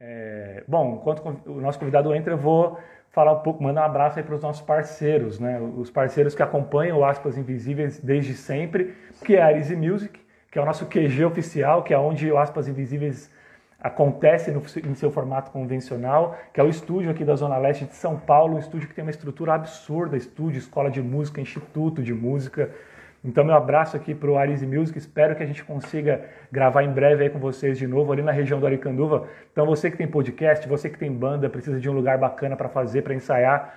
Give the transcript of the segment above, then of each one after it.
É, bom, enquanto o nosso convidado entra, eu vou falar um pouco, mandar um abraço aí para os nossos parceiros, né? Os parceiros que acompanham o Aspas Invisíveis desde sempre, que é a Arise Music, que é o nosso QG oficial, que é onde o Aspas Invisíveis acontece no, em seu formato convencional, que é o estúdio aqui da Zona Leste de São Paulo, um estúdio que tem uma estrutura absurda, estúdio, escola de música, instituto de música. Então, meu abraço aqui para o Arise Music. Espero que a gente consiga gravar em breve aí com vocês de novo ali na região do Aricanduva. Então, você que tem podcast, você que tem banda, precisa de um lugar bacana para fazer, para ensaiar,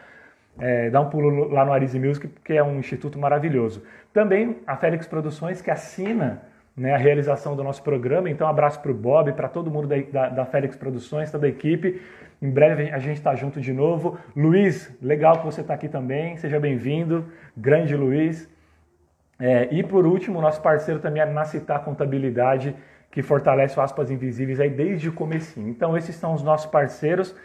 é, dá um pulo lá no Arise Music, que é um instituto maravilhoso. Também a Félix Produções, que assina né, a realização do nosso programa. Então, um abraço para o Bob, para todo mundo da, da, da Félix Produções, toda a equipe. Em breve a gente está junto de novo. Luiz, legal que você está aqui também. Seja bem-vindo. Grande Luiz. É, e por último, nosso parceiro também é a Nacitar Contabilidade, que fortalece o Aspas Invisíveis aí desde o comecinho. Então, esses são os nossos parceiros.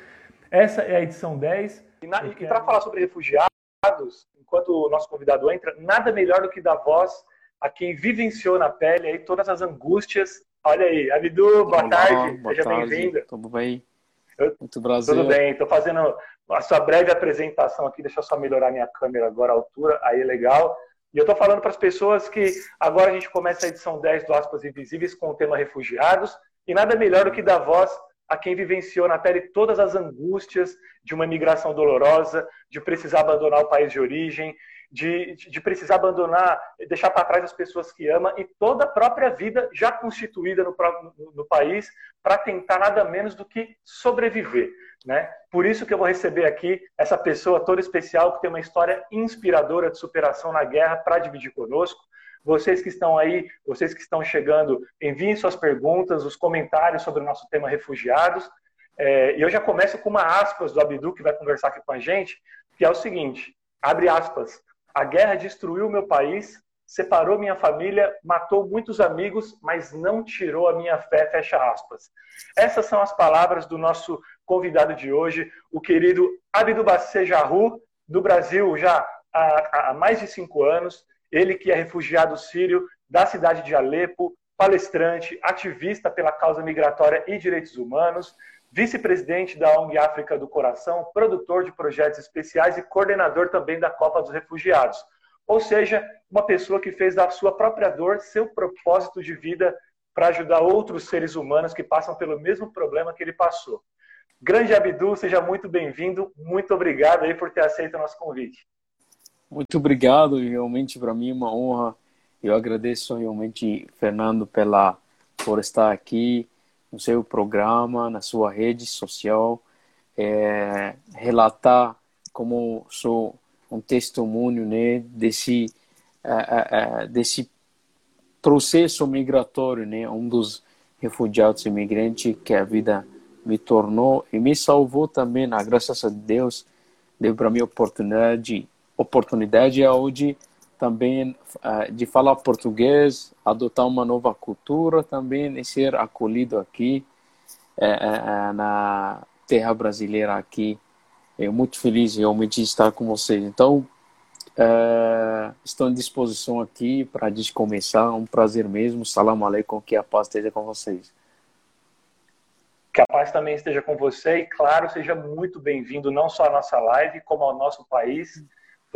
Essa é a edição 10. E, e quero... para falar sobre refugiados, enquanto o nosso convidado entra, nada melhor do que dar voz a quem vivenciou na pele aí todas as angústias. Olha aí, Abidu, boa Olá, tarde, boa seja bem-vindo. Tudo bem? Muito prazer. Tudo bem, estou fazendo a sua breve apresentação aqui, deixa eu só melhorar minha câmera agora, a altura, aí legal. E eu estou falando para as pessoas que agora a gente começa a edição 10 do Aspas Invisíveis com o tema refugiados, e nada melhor do que dar voz a quem vivenciou na pele todas as angústias de uma imigração dolorosa, de precisar abandonar o país de origem, de, de precisar abandonar, deixar para trás as pessoas que ama e toda a própria vida já constituída no, no, no país para tentar nada menos do que sobreviver. Né? Por isso que eu vou receber aqui essa pessoa toda especial que tem uma história inspiradora de superação na guerra para dividir conosco. Vocês que estão aí, vocês que estão chegando, enviem suas perguntas, os comentários sobre o nosso tema refugiados. É, e eu já começo com uma aspas do Abdu, que vai conversar aqui com a gente, que é o seguinte, abre aspas, a guerra destruiu meu país, separou minha família, matou muitos amigos, mas não tirou a minha fé, fecha aspas. Essas são as palavras do nosso convidado de hoje, o querido Abdu Bassé Jarru, do Brasil já há, há mais de cinco anos, ele que é refugiado sírio da cidade de Alepo, palestrante, ativista pela causa migratória e direitos humanos, vice-presidente da ONG África do Coração, produtor de projetos especiais e coordenador também da Copa dos Refugiados. Ou seja, uma pessoa que fez da sua própria dor seu propósito de vida para ajudar outros seres humanos que passam pelo mesmo problema que ele passou. Grande Abdu, seja muito bem-vindo. Muito obrigado aí por ter aceito o nosso convite. Muito obrigado, realmente para mim é uma honra. Eu agradeço realmente, Fernando, pela por estar aqui no seu programa, na sua rede social, é, relatar como sou um testemunho né, desse, é, é, desse processo migratório, né, um dos refugiados imigrantes que a vida me tornou e me salvou também, na graças a Deus, deu para mim oportunidade, oportunidade onde também uh, de falar português, adotar uma nova cultura também e ser acolhido aqui uh, uh, na terra brasileira aqui. Eu muito feliz realmente de estar com vocês. Então, estou à disposição aqui para a gente começar. Um prazer mesmo. Salam aleikum, que a paz esteja com vocês. Que a paz também esteja com você e, claro, seja muito bem-vindo não só à nossa live, como ao nosso país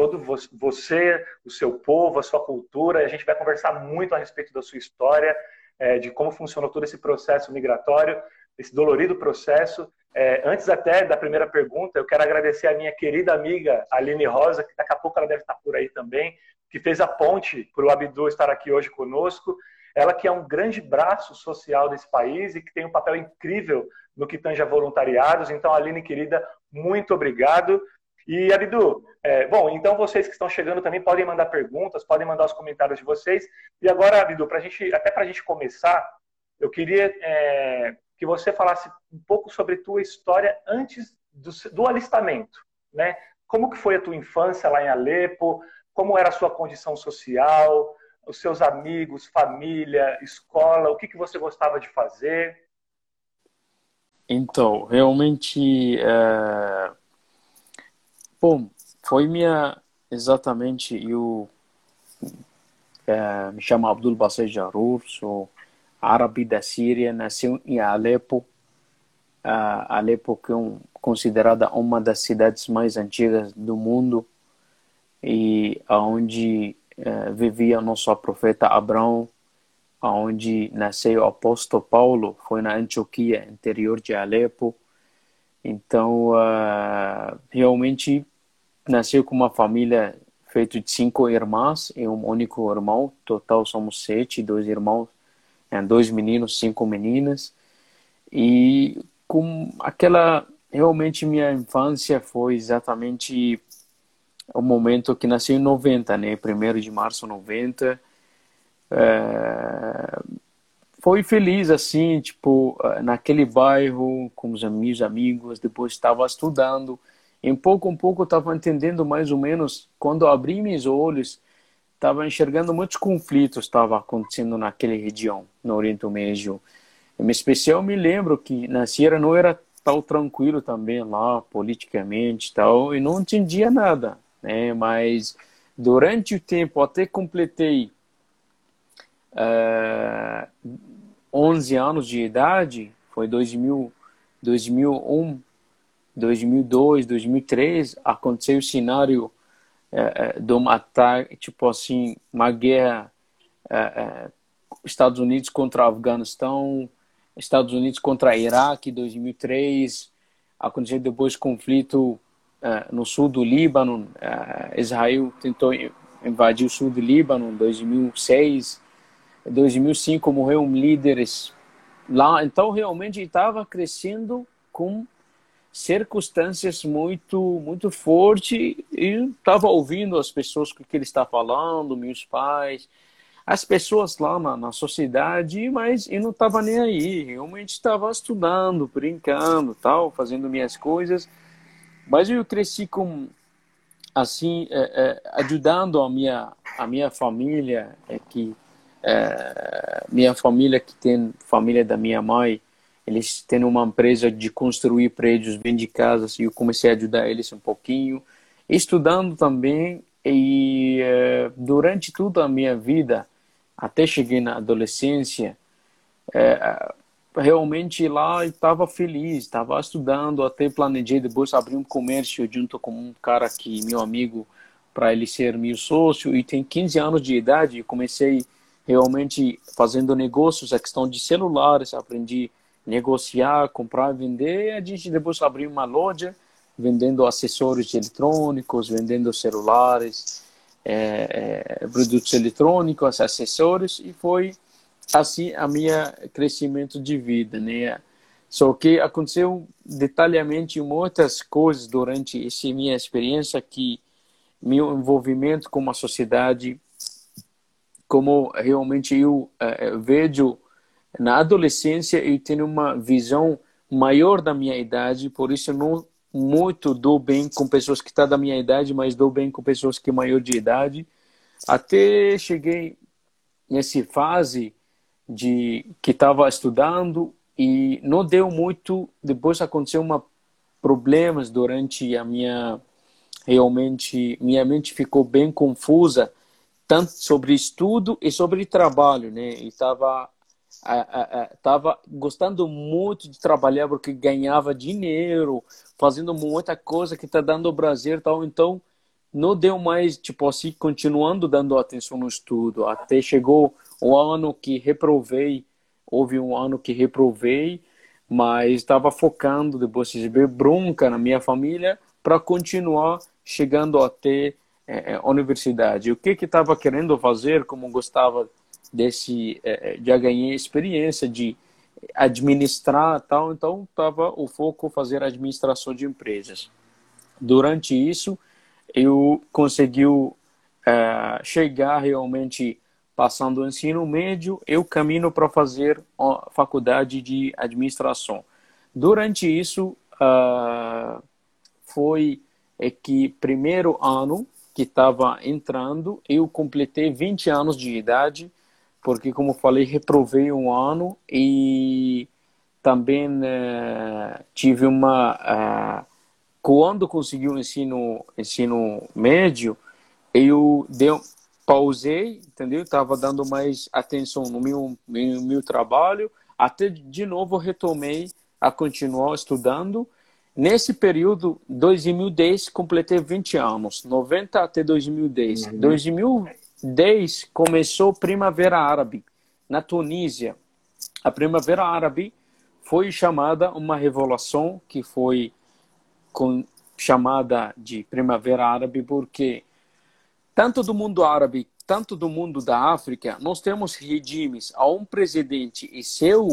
todo você, o seu povo, a sua cultura. A gente vai conversar muito a respeito da sua história, é, de como funcionou todo esse processo migratório, esse dolorido processo. É, antes até da primeira pergunta, eu quero agradecer a minha querida amiga Aline Rosa, que daqui a pouco ela deve estar por aí também, que fez a ponte para o Abdu estar aqui hoje conosco. Ela que é um grande braço social desse país e que tem um papel incrível no que tange a voluntariados. Então, Aline, querida, muito obrigado. E, Abdu, é, bom, então vocês que estão chegando também podem mandar perguntas, podem mandar os comentários de vocês. E agora, Abdu, pra gente, até para a gente começar, eu queria é, que você falasse um pouco sobre tua história antes do, do alistamento, né? Como que foi a tua infância lá em Alepo? Como era a sua condição social? Os seus amigos, família, escola? O que, que você gostava de fazer? Então, realmente, é Bom, foi minha exatamente eu é, me chamo Abdul Basir Jarur, sou árabe da Síria, nasci em Alepo uh, Alepo que é um, considerada uma das cidades mais antigas do mundo e aonde uh, vivia nosso profeta Abraão, aonde nasceu o apóstolo Paulo, foi na Antioquia, interior de Alepo. Então, uh, realmente nasceu com uma família feita de cinco irmãs e um único irmão. Total somos sete, dois irmãos, né, dois meninos, cinco meninas. E com aquela realmente minha infância foi exatamente o momento que nasci em 90, né? Primeiro de março 90. É... Foi feliz assim, tipo, naquele bairro com os meus amigos. Depois estava estudando. Em pouco a pouco estava entendendo mais ou menos. Quando abri meus olhos, estava enxergando muitos conflitos estava acontecendo naquela região, no Oriente Médio. Em especial, me lembro que na Sierra não era tão tranquilo também lá, politicamente tal, e não entendia nada, né? Mas durante o tempo, até completei uh, eh, 11 anos de idade, foi 2000, 2001, 2002, 2003, aconteceu o cenário uh, de uma ataque, tipo assim, uma guerra uh, Estados Unidos contra Afeganistão, Estados Unidos contra Iraque, 2003, aconteceu depois conflito uh, no sul do Líbano, Israel tentou invadir o sul do Líbano, 2006, 2005 morreu um líderes lá, então realmente estava crescendo com circunstâncias muito muito fortes e estava ouvindo as pessoas o que ele está falando, meus pais, as pessoas lá na, na sociedade, mas eu não estava nem aí. Realmente estava estudando, brincando, tal, fazendo minhas coisas. Mas eu cresci com assim é, é, ajudando a minha a minha família é, que é, minha família que tem família da minha mãe eles têm uma empresa de construir prédios bem de casas e eu comecei a ajudar eles um pouquinho estudando também e é, durante toda a minha vida até cheguei na adolescência, é, realmente lá estava feliz, estava estudando, até planejei depois abrir um comércio junto com um cara que meu amigo para ele ser meu sócio e tem 15 anos de idade, comecei realmente fazendo negócios, a questão de celulares, aprendi negociar, comprar vender, a gente depois abriu uma loja vendendo acessórios eletrônicos, vendendo celulares, é, é, produtos eletrônicos, acessórios e foi assim a minha crescimento de vida, né? Só que aconteceu detalhadamente muitas coisas durante essa minha experiência que meu envolvimento com a sociedade, como realmente eu uh, vejo na adolescência eu tenho uma visão maior da minha idade, por isso não muito dou bem com pessoas que estão tá da minha idade, mas dou bem com pessoas que é maior de idade. Até cheguei nessa fase de que estava estudando e não deu muito. Depois aconteceu uma problemas durante a minha realmente minha mente ficou bem confusa tanto sobre estudo e sobre trabalho, né? E estava estava gostando muito de trabalhar porque ganhava dinheiro, fazendo muita coisa que está dando prazer tal. Então, não deu mais, tipo assim, continuando dando atenção no estudo. Até chegou o ano que reprovei, houve um ano que reprovei, mas estava focando, depois de receber bronca na minha família, para continuar chegando até é, a universidade. O que que estava querendo fazer, como gostava desse é, já ganhei experiência de administrar tal então estava o foco fazer administração de empresas. Durante isso eu consegui é, chegar realmente passando o ensino médio eu caminho para fazer a faculdade de administração. Durante isso uh, foi é que primeiro ano que estava entrando eu completei 20 anos de idade porque, como falei, reprovei um ano e também uh, tive uma. Uh, quando consegui o ensino, ensino médio, eu dei, pausei, entendeu? Estava dando mais atenção no meu, meu, meu trabalho, até de novo retomei a continuar estudando. Nesse período, 2010, completei 20 anos, 90 até 2010. Uhum. 2010 começou Primavera Árabe, na Tunísia. A Primavera Árabe foi chamada uma revolução que foi com, chamada de Primavera Árabe porque tanto do mundo árabe, tanto do mundo da África, nós temos regimes a um presidente e seu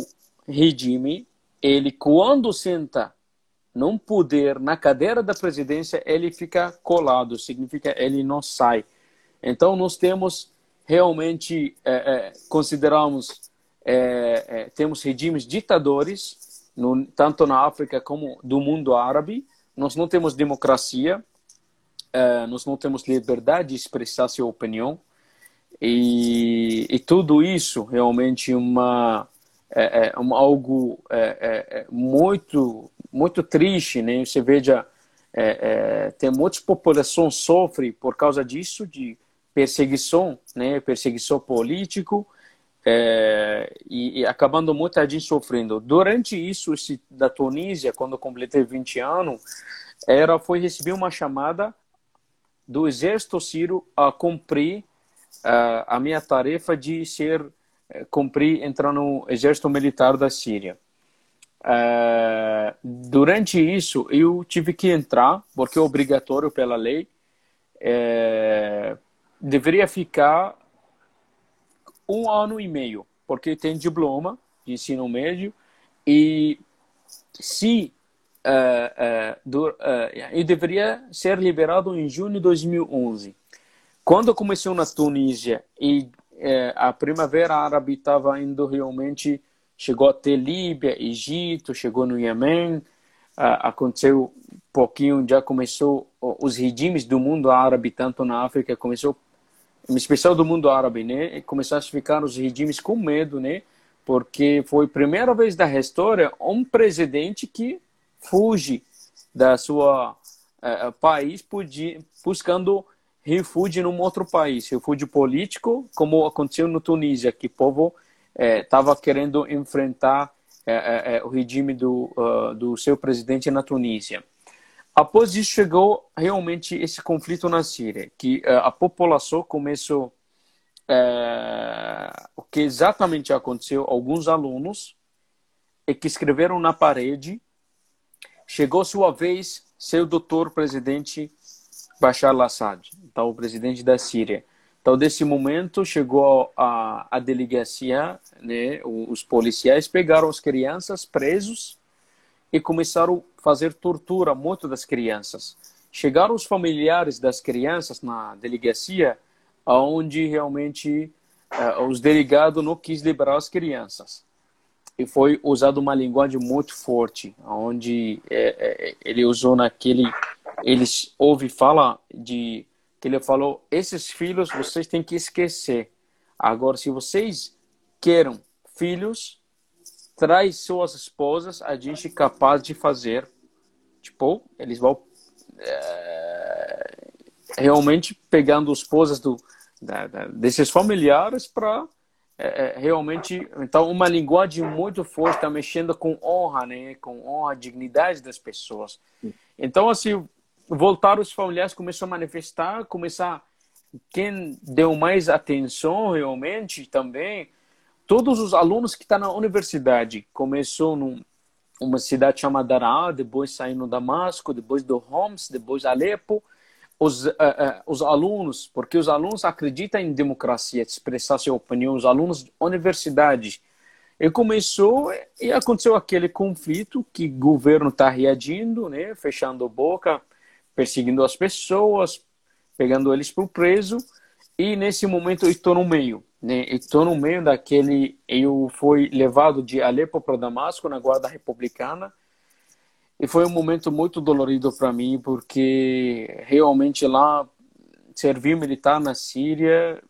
regime, ele quando senta num poder, na cadeira da presidência, ele fica colado, significa ele não sai. Então nós temos realmente é, é, consideramos é, é temos regimes ditadores no, tanto na África como do mundo árabe. Nós não temos democracia, é, nós não temos liberdade de expressar sua opinião e, e tudo isso realmente uma é, é algo é, é, muito muito triste, né? Você veja tem muitas populações sofrem por causa disso de perseguição, né? Perseguição político e, e, acabando muita gente sofrendo. Durante isso, esse, da Tunísia, quando completei 20 anos, era foi receber uma chamada do exército sírio a cumprir uh, a minha tarefa de ser uh, cumprir entrar no exército militar da Síria. Uh, durante isso eu tive que entrar porque é obrigatório pela lei. Uh, deveria ficar um ano e meio porque tem diploma de ensino médio e se uh, do, e deveria ser liberado em junho de 2011. Quando começou na Tunísia e a Primavera Árabe estava indo realmente, chegou até Líbia, Egito, chegou no Iêmen, aconteceu um pouquinho, já começou os regimes do mundo árabe, tanto na África, começou, especial do mundo árabe, né? Começaram a ficar os regimes com medo, né? Porque foi a primeira vez da história um presidente que fuge da sua uh, país buscando refúgio num outro país, refúgio político, como aconteceu no Tunísia, que o povo estava uh, querendo enfrentar uh, o regime do, do seu presidente na Tunísia. Após isso chegou realmente esse conflito na Síria, que a população começou o que exatamente aconteceu, alguns alunos é que escreveram na parede Chegou sua vez, seu doutor presidente Bashar al-Assad, então o presidente da Síria. Então, desse momento, chegou a, a delegacia, né, os policiais pegaram as crianças presos e começaram a fazer tortura muito das crianças. Chegaram os familiares das crianças na delegacia, onde realmente uh, os delegados não quis liberar as crianças e foi usado uma linguagem muito forte, onde é, é, ele usou naquele, eles ouve fala de que ele falou, esses filhos vocês têm que esquecer. Agora, se vocês querem filhos, traz suas esposas, a gente é capaz de fazer. Tipo, eles vão é, realmente pegando esposas do, da, da, desses familiares para é, é, realmente então uma linguagem muito forte está mexendo com honra né com honra dignidade das pessoas então assim voltar os familiares começou a manifestar começar quem deu mais atenção realmente também todos os alunos que estão tá na universidade começou num uma cidade chamada Daraa, depois saindo Damasco, depois do Homs, depois Alepo, os, uh, uh, os alunos, porque os alunos acreditam em democracia, de expressar sua opinião, os alunos de universidades. E começou e aconteceu aquele conflito que o governo está reagindo, né, fechando boca, perseguindo as pessoas, pegando eles para o preso. E nesse momento eu estou no meio? Estou no meio daquele. Eu fui levado de Alepo para Damasco na guarda republicana e foi um momento muito dolorido para mim, porque realmente lá, servir militar na Síria,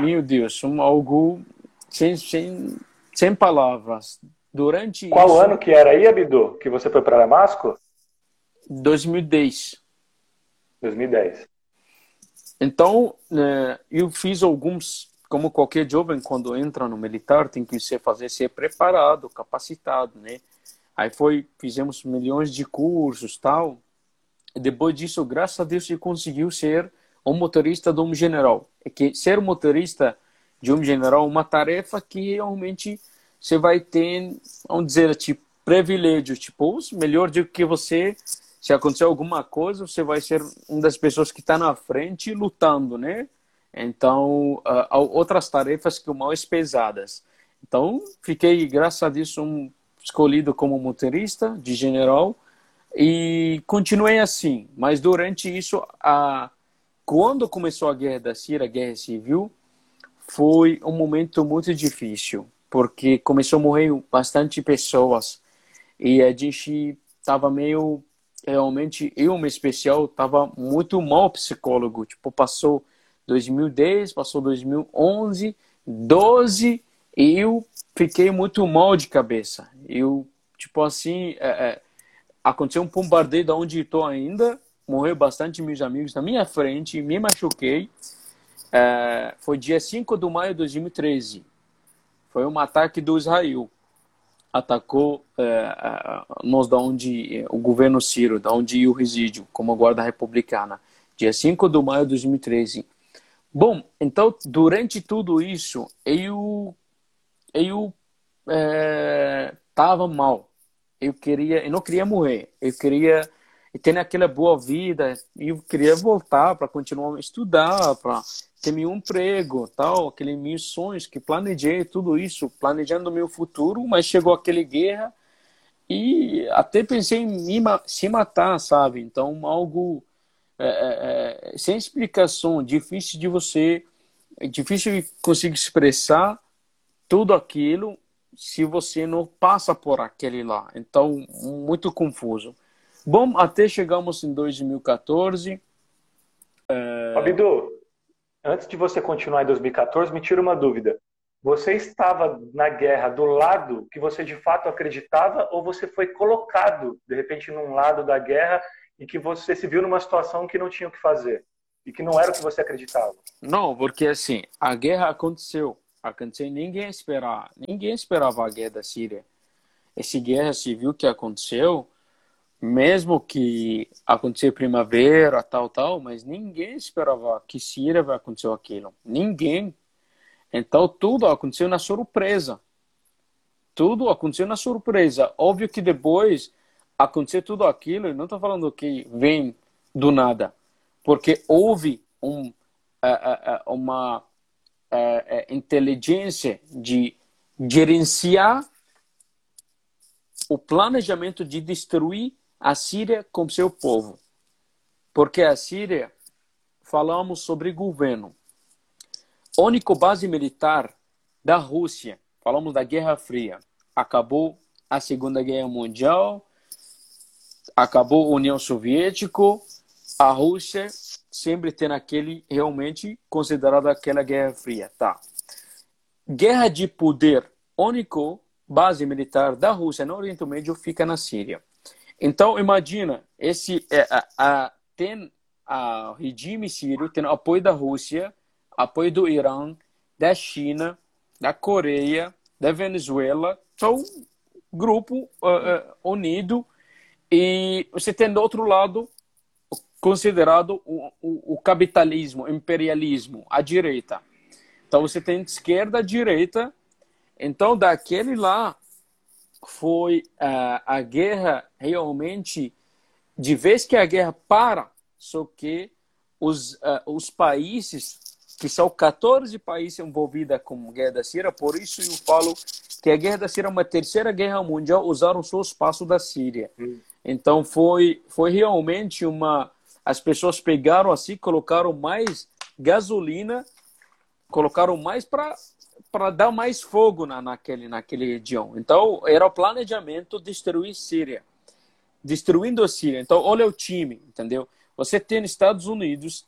meu Deus, um, algo sem, sem, sem palavras. Durante Qual isso, ano que era aí, Abidu, que você foi para Damasco? 2010. 2010. Então, né, eu fiz alguns, como qualquer jovem, quando entra no militar, tem que ser, fazer ser preparado, capacitado, né? Aí foi, fizemos milhões de cursos tal. E depois disso, graças a Deus, ele conseguiu ser um motorista de um general. É que ser motorista de um general é uma tarefa que realmente você vai ter, vamos dizer, tipo, privilégio, tipo, melhor do que você, se acontecer alguma coisa, você vai ser uma das pessoas que está na frente lutando, né? Então, uh, outras tarefas que mais pesadas. Então, fiquei, graças a Deus, um, escolhido como motorista de general e continuei assim. Mas durante isso, a, quando começou a guerra da Síria, a guerra civil, foi um momento muito difícil, porque começou a morrer bastante pessoas e a gente estava meio realmente eu em especial estava muito mal psicólogo tipo passou 2010 passou 2011 12 e eu fiquei muito mal de cabeça. Eu tipo assim é, é, aconteceu um bombardeio da onde estou ainda morreu bastante meus amigos na minha frente me machuquei. É, foi dia 5 de maio de 2013 foi um ataque do Israel. Atacou é, nós da onde o governo Ciro, da onde eu resido, como guarda republicana, dia 5 de maio de 2013. Bom, então durante tudo isso eu eu estava é, mal. Eu queria, eu não queria morrer. Eu queria ter aquela boa vida. Eu queria voltar para continuar a estudar, para ter meu emprego, tal, aqueles meus sonhos que planejei tudo isso, planejando meu futuro, mas chegou aquele guerra e até pensei em me, se matar, sabe? Então algo é, é, é, sem explicação, difícil de você, é difícil de conseguir expressar tudo aquilo se você não passa por aquele lá. Então muito confuso. Bom, até chegamos em 2014. É... Abidu, antes de você continuar em 2014, me tira uma dúvida. Você estava na guerra do lado que você de fato acreditava ou você foi colocado, de repente, num lado da guerra e que você se viu numa situação que não tinha o que fazer e que não era o que você acreditava? Não, porque assim, a guerra aconteceu. Aconteceu ninguém esperava. Ninguém esperava a guerra da Síria. Essa guerra civil que aconteceu mesmo que acontecer primavera, tal, tal, mas ninguém esperava que Síria vai acontecer aquilo. Ninguém. Então tudo aconteceu na surpresa. Tudo aconteceu na surpresa. Óbvio que depois aconteceu tudo aquilo, não estou falando que vem do nada, porque houve um, uma inteligência de gerenciar o planejamento de destruir a Síria com seu povo. Porque a Síria, falamos sobre governo. Único base militar da Rússia, falamos da Guerra Fria. Acabou a Segunda Guerra Mundial, acabou a União Soviética, a Rússia sempre tem aquele realmente considerado aquela Guerra Fria, tá? Guerra de poder único base militar da Rússia no Oriente Médio fica na Síria. Então, imagina, esse é, a, a, tem o regime sírio, tem apoio da Rússia, apoio do Irã, da China, da Coreia, da Venezuela, são um grupo uh, uh, unido e você tem do outro lado considerado o, o, o, capitalismo, imperialismo, a direita. Então você tem esquerda, direita. Então daquele lá foi uh, a guerra realmente, de vez que a guerra para, só que os, uh, os países, que são 14 países envolvidos com a guerra da Síria, por isso eu falo que a guerra da Síria é uma terceira guerra mundial, usaram o espaço da Síria. Hum. Então foi, foi realmente uma. As pessoas pegaram assim, colocaram mais gasolina, colocaram mais para para dar mais fogo na, naquele, naquele região. Então, era o planejamento destruir Síria. Destruindo a Síria. Então, olha o time, entendeu? Você tem Estados Unidos,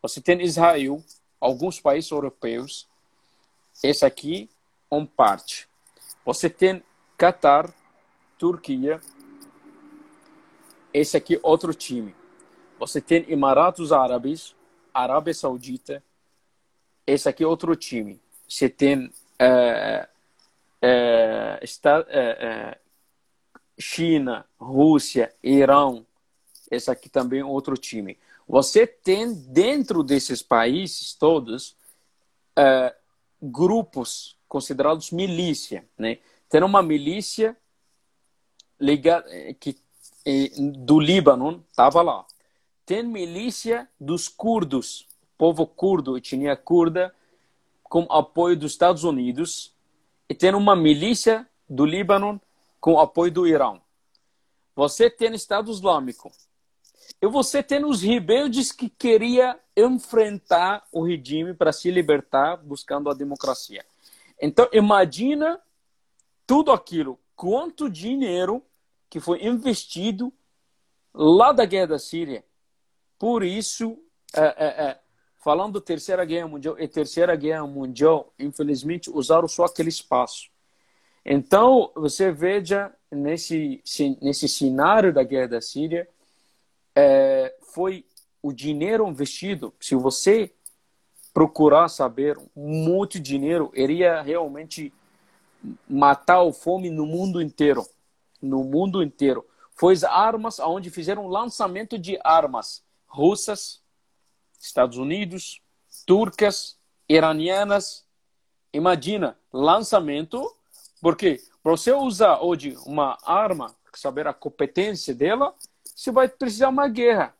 você tem Israel, alguns países europeus. Esse aqui, um parte. Você tem Qatar, Turquia. Esse aqui, outro time. Você tem Emirados Árabes, Arábia Saudita. Esse aqui, outro time você tem uh, uh, está, uh, China, Rússia, Irã, esse aqui também outro time. Você tem dentro desses países todos grupos considerados milícia, né? Tem uma milícia ligada eh, que eh, do Líbano estava lá. Tem milícia dos curdos, povo curdo, etnia curda, com apoio dos Estados Unidos, e tem uma milícia do Líbano com apoio do Irã. Você tem Estado Islâmico. E você tem os rebeldes que queria enfrentar o regime para se libertar, buscando a democracia. Então, imagina tudo aquilo, quanto dinheiro que foi investido lá da guerra da Síria. Por isso, é, é, é, falando Terceira Guerra Mundial e Terceira Guerra Mundial, infelizmente, usaram só aquele espaço. Então, você veja nesse, nesse cenário da guerra da Síria, é, foi o dinheiro investido. Se você procurar saber muito dinheiro, iria realmente matar a fome no mundo inteiro. No mundo inteiro. Foi as armas onde fizeram lançamento de armas russas, Estados Unidos, turcas, iranianas. Imagina, lançamento, porque para você usar hoje uma arma, saber a competência dela, você vai precisar uma guerra.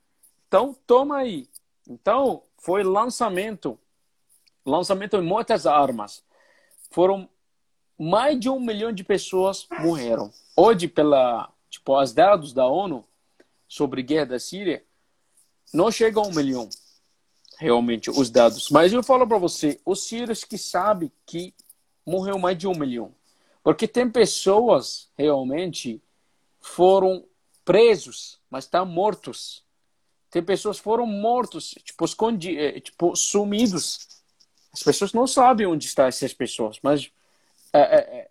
Então, toma aí. Então, foi lançamento lançamento de muitas armas. Foram mais de um milhão de pessoas morreram. Hoje, pela tipo, as dados da ONU sobre a guerra da Síria, não chega a um milhão, realmente, os dados. Mas eu falo para você, os sírios que sabem que morreu mais de um milhão. Porque tem pessoas, realmente, foram presos, mas estão mortos. Tem pessoas foram mortos, tipo, escondi, eh, tipo sumidos as pessoas não sabem onde estão essas pessoas, mas é, é,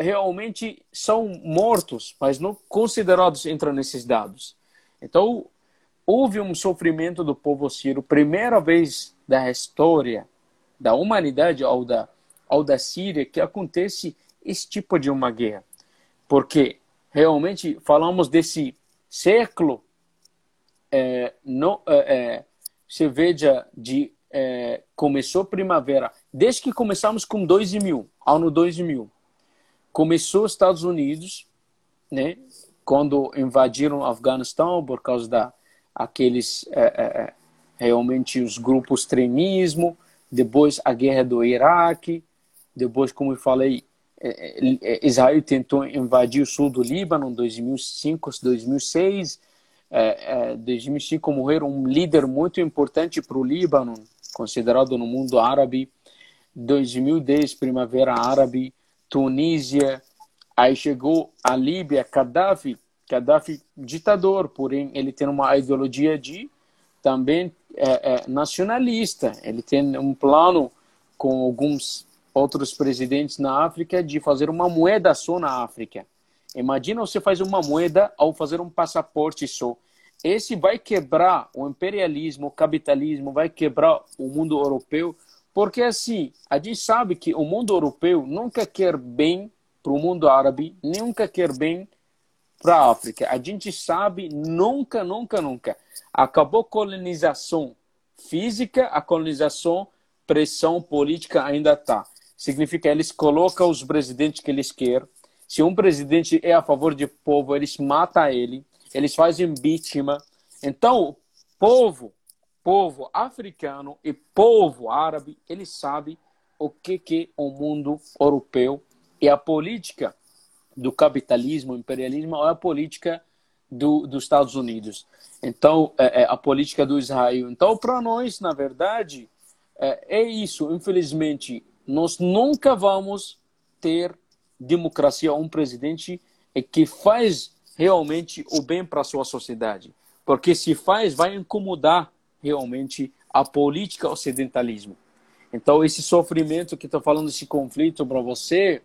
realmente são mortos, mas não considerados entre nesses dados. Então, houve um sofrimento do povo sírio, primeira vez da história da humanidade ou da, ou da Síria que acontece esse tipo de uma guerra. Porque realmente falamos desse século, é, no, é, é, se veja de é, começou primavera, desde que começamos com 2000, ano 2000, começou os Estados Unidos, né, quando invadiram o Afeganistão por causa da aqueles é, é, é realmente os grupos extremismo, depois a guerra do Iraque, depois como eu falei é, é, Israel tentou invadir o sul do Líbano em 2005, 2006, é, é, 2005 morreram um líder muito importante para o Líbano, considerado no mundo árabe. 2010, Primavera Árabe, Tunísia, aí chegou a Líbia, Gaddafi, Gaddafi ditador, porém ele tem uma ideologia de também é, é, nacionalista. Ele tem um plano com alguns outros presidentes na África de fazer uma moeda só na África. Imagina você faz uma moeda ao fazer um passaporte só esse vai quebrar o imperialismo, o capitalismo, vai quebrar o mundo europeu, porque assim, a gente sabe que o mundo europeu nunca quer bem para o mundo árabe, nunca quer bem para a África. A gente sabe, nunca, nunca, nunca. Acabou colonização física, a colonização, pressão política ainda está. Significa eles colocam os presidentes que eles querem. Se um presidente é a favor do povo, eles matam ele eles fazem impeachment. Então, povo, povo africano e povo árabe, eles sabem o que que é o mundo europeu e a política do capitalismo, imperialismo, é a política do, dos Estados Unidos. Então, é, é a política do Israel. Então, para nós, na verdade, é, é isso. Infelizmente, nós nunca vamos ter democracia, um presidente que faz realmente o bem para a sua sociedade. Porque se faz, vai incomodar realmente a política ocidentalismo. Então, esse sofrimento que estou falando, esse conflito para você,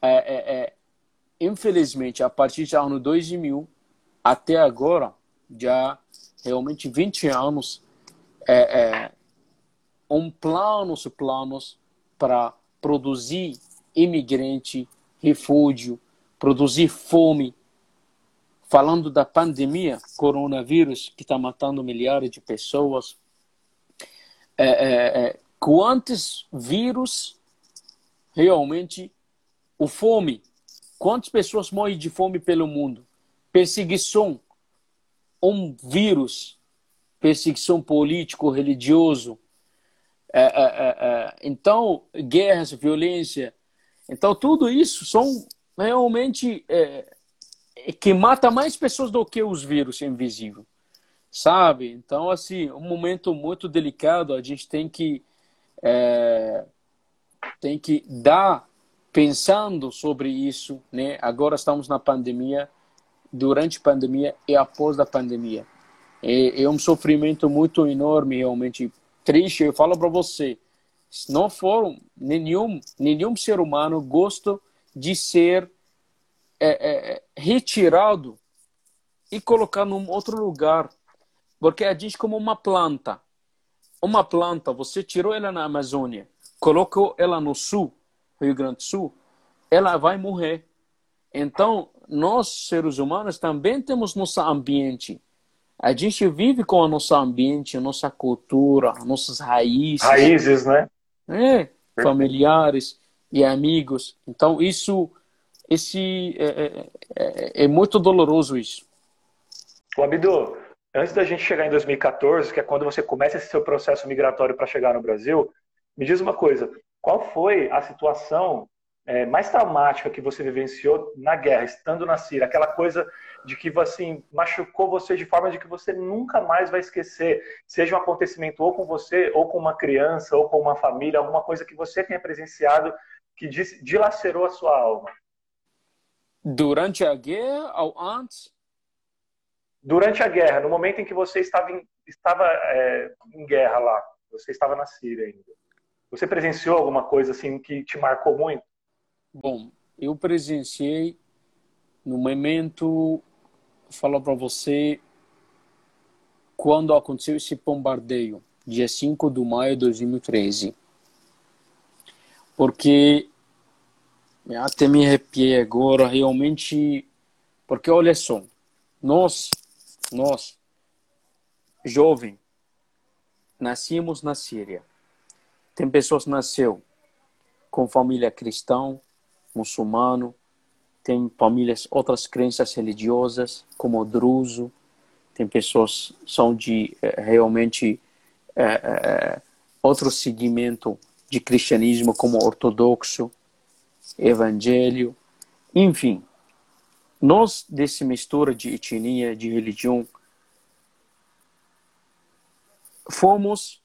é, é, é, infelizmente, a partir do ano 2000 até agora, já realmente 20 anos, é, é um planos planos para produzir imigrante, refúgio, produzir fome. Falando da pandemia, coronavírus, que está matando milhares de pessoas. É, é, é, quantos vírus realmente o fome? Quantas pessoas morrem de fome pelo mundo? Perseguição, um vírus, perseguição político, religioso. É, é, então, guerras, violência. Então, tudo isso são realmente que mata mais pessoas do que os vírus invisíveis, sabe? Então, assim, um momento muito delicado, a gente tem que é, tem que dar pensando sobre isso, né? Agora estamos na pandemia, durante a pandemia e após a pandemia. É, é um sofrimento muito enorme, realmente triste. Eu falo para você, não for nenhum nenhum ser humano gosta de ser é, é, é, retirado e colocado num outro lugar. Porque a gente como uma planta. Uma planta, você tirou ela na Amazônia, colocou ela no sul, Rio Grande do Sul, ela vai morrer. Então, nós, seres humanos, também temos nosso ambiente. A gente vive com o nosso ambiente, a nossa cultura, nossas raízes. Raízes, né? É, familiares e amigos. Então, isso esse é, é, é, é muito doloroso isso. O Abdu, antes da gente chegar em 2014, que é quando você começa esse seu processo migratório para chegar no Brasil, me diz uma coisa: qual foi a situação é, mais traumática que você vivenciou na guerra, estando na Síria? Aquela coisa de que assim machucou você de forma de que você nunca mais vai esquecer, seja um acontecimento ou com você, ou com uma criança, ou com uma família, alguma coisa que você tenha presenciado que dilacerou a sua alma. Durante a guerra ou antes? Durante a guerra, no momento em que você estava em, estava, é, em guerra lá, você estava na Síria ainda. Você presenciou alguma coisa assim que te marcou muito? Bom, eu presenciei no momento, falar para você, quando aconteceu esse bombardeio, dia 5 de maio de 2013. Porque até me arrepiei agora, realmente, porque olha só, nós, nós, jovem, nascemos na Síria. Tem pessoas que nasceu com família cristão, muçulmano, tem famílias, outras crenças religiosas, como o druso, tem pessoas são de eh, realmente é, é, outro segmento de cristianismo, como ortodoxo, evangelho, enfim. Nós, dessa mistura de etnia, de religião, fomos,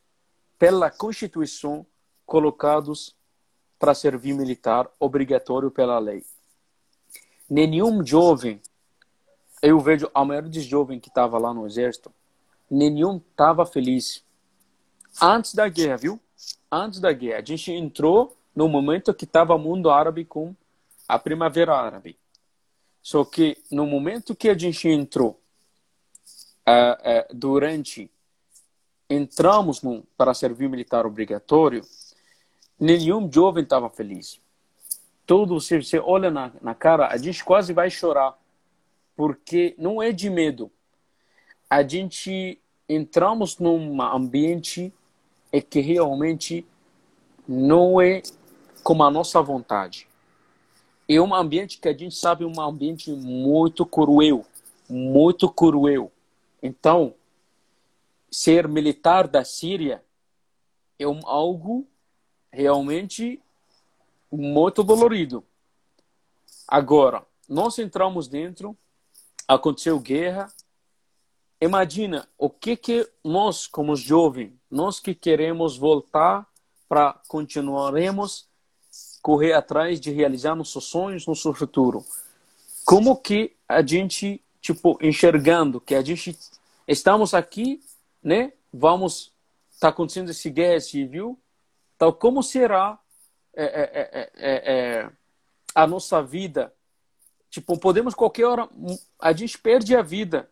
pela Constituição, colocados para servir militar obrigatório pela lei. Nenhum jovem, eu vejo a maioria dos jovens que estava lá no exército, nenhum estava feliz. Antes da guerra, viu? Antes da guerra. A gente entrou no momento que estava o mundo árabe com a primavera árabe. Só que no momento que a gente entrou, uh, uh, durante entramos no, para servir militar obrigatório, nenhum jovem estava feliz. Todo você, você olha na, na cara, a gente quase vai chorar, porque não é de medo. A gente entramos num ambiente é que realmente não é como a nossa vontade. É um ambiente que a gente sabe um ambiente muito cruel, muito cruel. Então, ser militar da Síria é um, algo realmente muito dolorido. Agora, nós entramos dentro, aconteceu guerra. Imagina o que que nós, como jovens, nós que queremos voltar para continuaremos correr atrás de realizar nossos sonhos, nosso futuro. Como que a gente, tipo, enxergando que a gente estamos aqui, né? Vamos está acontecendo essa guerra civil, tal como será é é, é, é, é, a nossa vida? Tipo, podemos qualquer hora a gente perde a vida,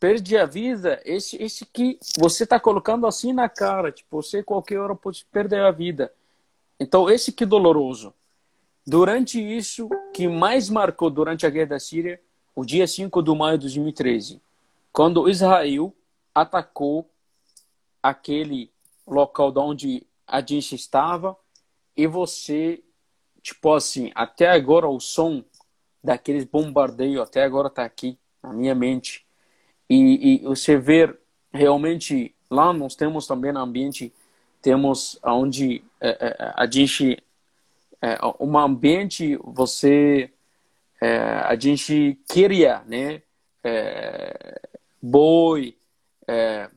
perde a vida. Esse, esse que você está colocando assim na cara, tipo, você qualquer hora pode perder a vida. Então, esse que doloroso. durante isso, que mais marcou durante a guerra da Síria, o dia 5 de maio de 2013, quando Israel atacou aquele local de onde a gente estava e você, tipo assim, até agora o som daqueles bombardeios até agora está aqui na minha mente. E, e, você vê realmente lá nós temos também no ambiente temos onde é, é, a gente é, um ambiente você é, a gente queria né? É, boi é,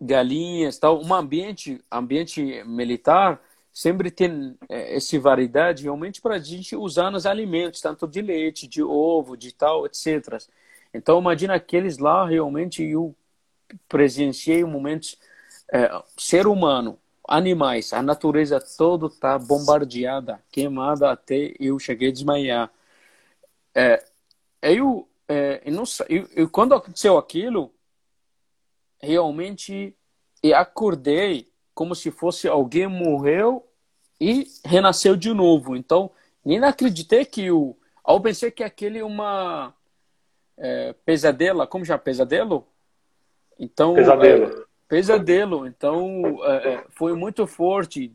galinhas tal. Um ambiente ambiente militar sempre tem é, essa variedade realmente para a gente usar nos alimentos, tanto de leite, de ovo, de tal, etc. Então, imagina aqueles lá, realmente, eu presenciei momentos, é, ser humano, animais, a natureza toda está bombardeada, queimada até eu cheguei a desmaiar. É, eu, é, eu, não, eu, eu, quando aconteceu aquilo, realmente eu acordei como se fosse alguém morreu e renasceu de novo. Então, nem acreditei que o. Ao pensei que aquele é uma é, pesadela, como já pesadelo? Então, pesadelo. Pesadelo. Então, é, é, foi muito forte.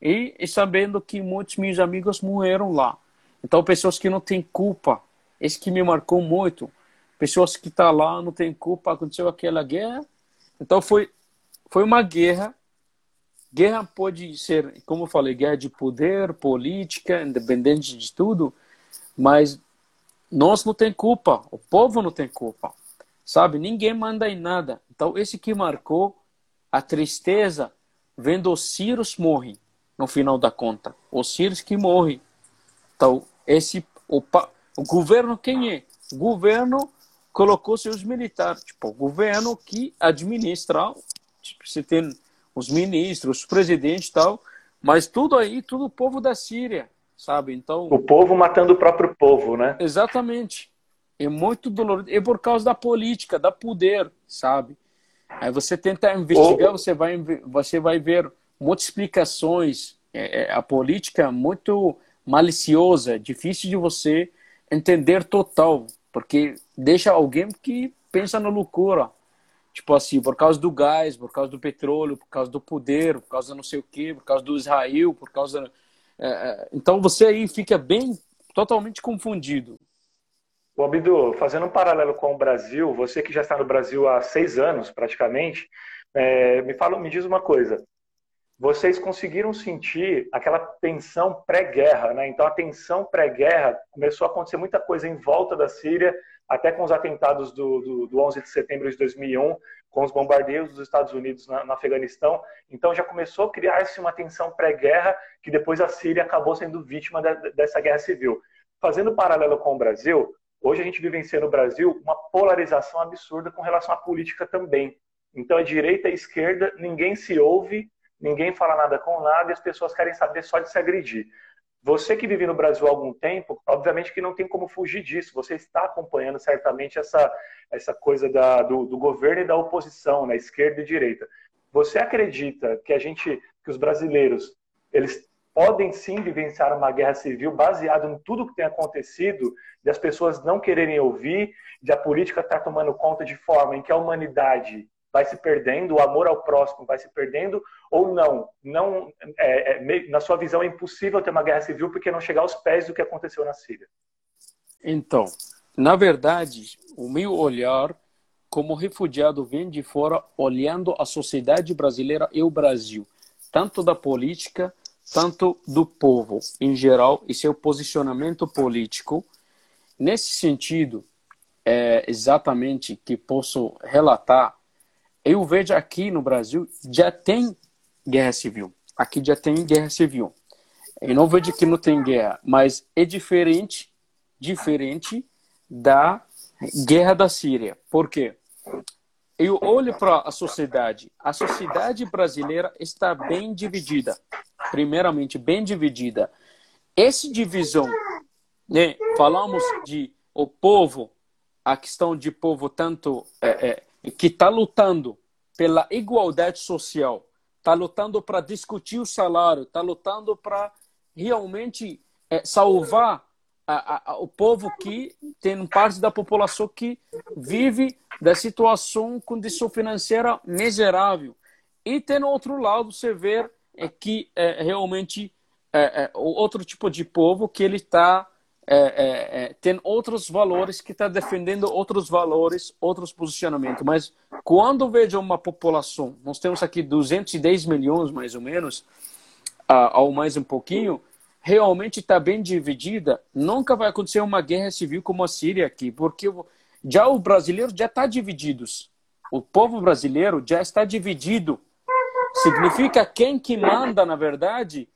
E, e, sabendo que muitos meus amigos morreram lá. Então, pessoas que não têm culpa. Esse que me marcou muito. Pessoas que estão tá lá, não têm culpa, aconteceu aquela guerra. Então, foi, foi uma guerra Guerra pode ser, como eu falei, guerra de poder, política, independente de tudo, mas nós não tem culpa, o povo não tem culpa, sabe? Ninguém manda em nada. Então, esse que marcou a tristeza vendo os Círios morrem no final da conta. Os Círios que morrem. Então, esse o, o governo quem é? O governo colocou seus militares, tipo, o governo que administra, tipo, você tem os ministros, os presidentes tal, mas tudo aí, tudo o povo da Síria, sabe? Então o povo matando o próprio povo, né? Exatamente. É muito doloroso. É por causa da política, da poder, sabe? Aí você tenta investigar, você vai você vai ver multiplicações. É, é, a política é muito maliciosa, difícil de você entender total, porque deixa alguém que pensa na loucura. Tipo assim, por causa do gás, por causa do petróleo, por causa do poder, por causa não sei o quê, por causa do Israel, por causa. É, é então você aí fica bem, totalmente confundido. O Abdu, fazendo um paralelo com o Brasil, você que já está no Brasil há seis anos praticamente, é, me fala, me diz uma coisa. Vocês conseguiram sentir aquela tensão pré-guerra, né? Então a tensão pré-guerra começou a acontecer muita coisa em volta da Síria até com os atentados do, do, do 11 de setembro de 2001, com os bombardeios dos Estados Unidos na, no Afeganistão. Então já começou a criar-se uma tensão pré-guerra, que depois a Síria acabou sendo vítima de, dessa guerra civil. Fazendo paralelo com o Brasil, hoje a gente vivencia no Brasil uma polarização absurda com relação à política também. Então, a direita e a esquerda, ninguém se ouve, ninguém fala nada com nada e as pessoas querem saber só de se agredir. Você que vive no Brasil há algum tempo, obviamente que não tem como fugir disso. Você está acompanhando certamente essa, essa coisa da, do, do governo e da oposição, na né, esquerda e direita. Você acredita que a gente, que os brasileiros, eles podem sim vivenciar uma guerra civil baseado em tudo que tem acontecido, de as pessoas não quererem ouvir, de a política estar tomando conta de forma em que a humanidade vai se perdendo, o amor ao próximo vai se perdendo, ou não? não é, é, na sua visão, é impossível ter uma guerra civil porque não chegar aos pés do que aconteceu na Síria. Então, na verdade, o meu olhar como refugiado vem de fora, olhando a sociedade brasileira e o Brasil, tanto da política, tanto do povo em geral e seu posicionamento político. Nesse sentido, é exatamente que posso relatar eu vejo aqui no Brasil já tem guerra civil. Aqui já tem guerra civil. Eu não vejo que não tem guerra, mas é diferente, diferente da guerra da Síria. Por quê? Eu olho para a sociedade. A sociedade brasileira está bem dividida. Primeiramente, bem dividida. Essa divisão, né? Falamos de o povo, a questão de povo tanto é, é, que está lutando pela igualdade social, está lutando para discutir o salário, está lutando para realmente é, salvar a, a, o povo que tem parte da população que vive da situação, condição financeira miserável. E tem outro lado, você vê é que é, realmente é, é, outro tipo de povo que ele está é, é, é, tem outros valores que está defendendo outros valores, outros posicionamentos. Mas quando vejo uma população, nós temos aqui 210 milhões mais ou menos, ou mais um pouquinho, realmente está bem dividida, nunca vai acontecer uma guerra civil como a Síria aqui, porque já o brasileiro já está dividido. O povo brasileiro já está dividido. Significa quem que manda, na verdade,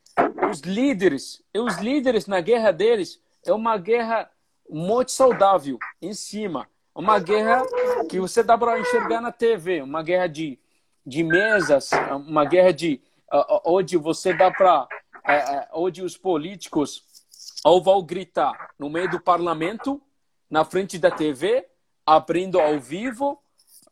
os líderes. E os líderes na guerra deles é uma guerra muito saudável em cima. Uma guerra que você dá para enxergar na TV, uma guerra de, de mesas, uma guerra de onde você dá para é, é, onde os políticos ou vão gritar no meio do parlamento, na frente da TV, abrindo ao vivo,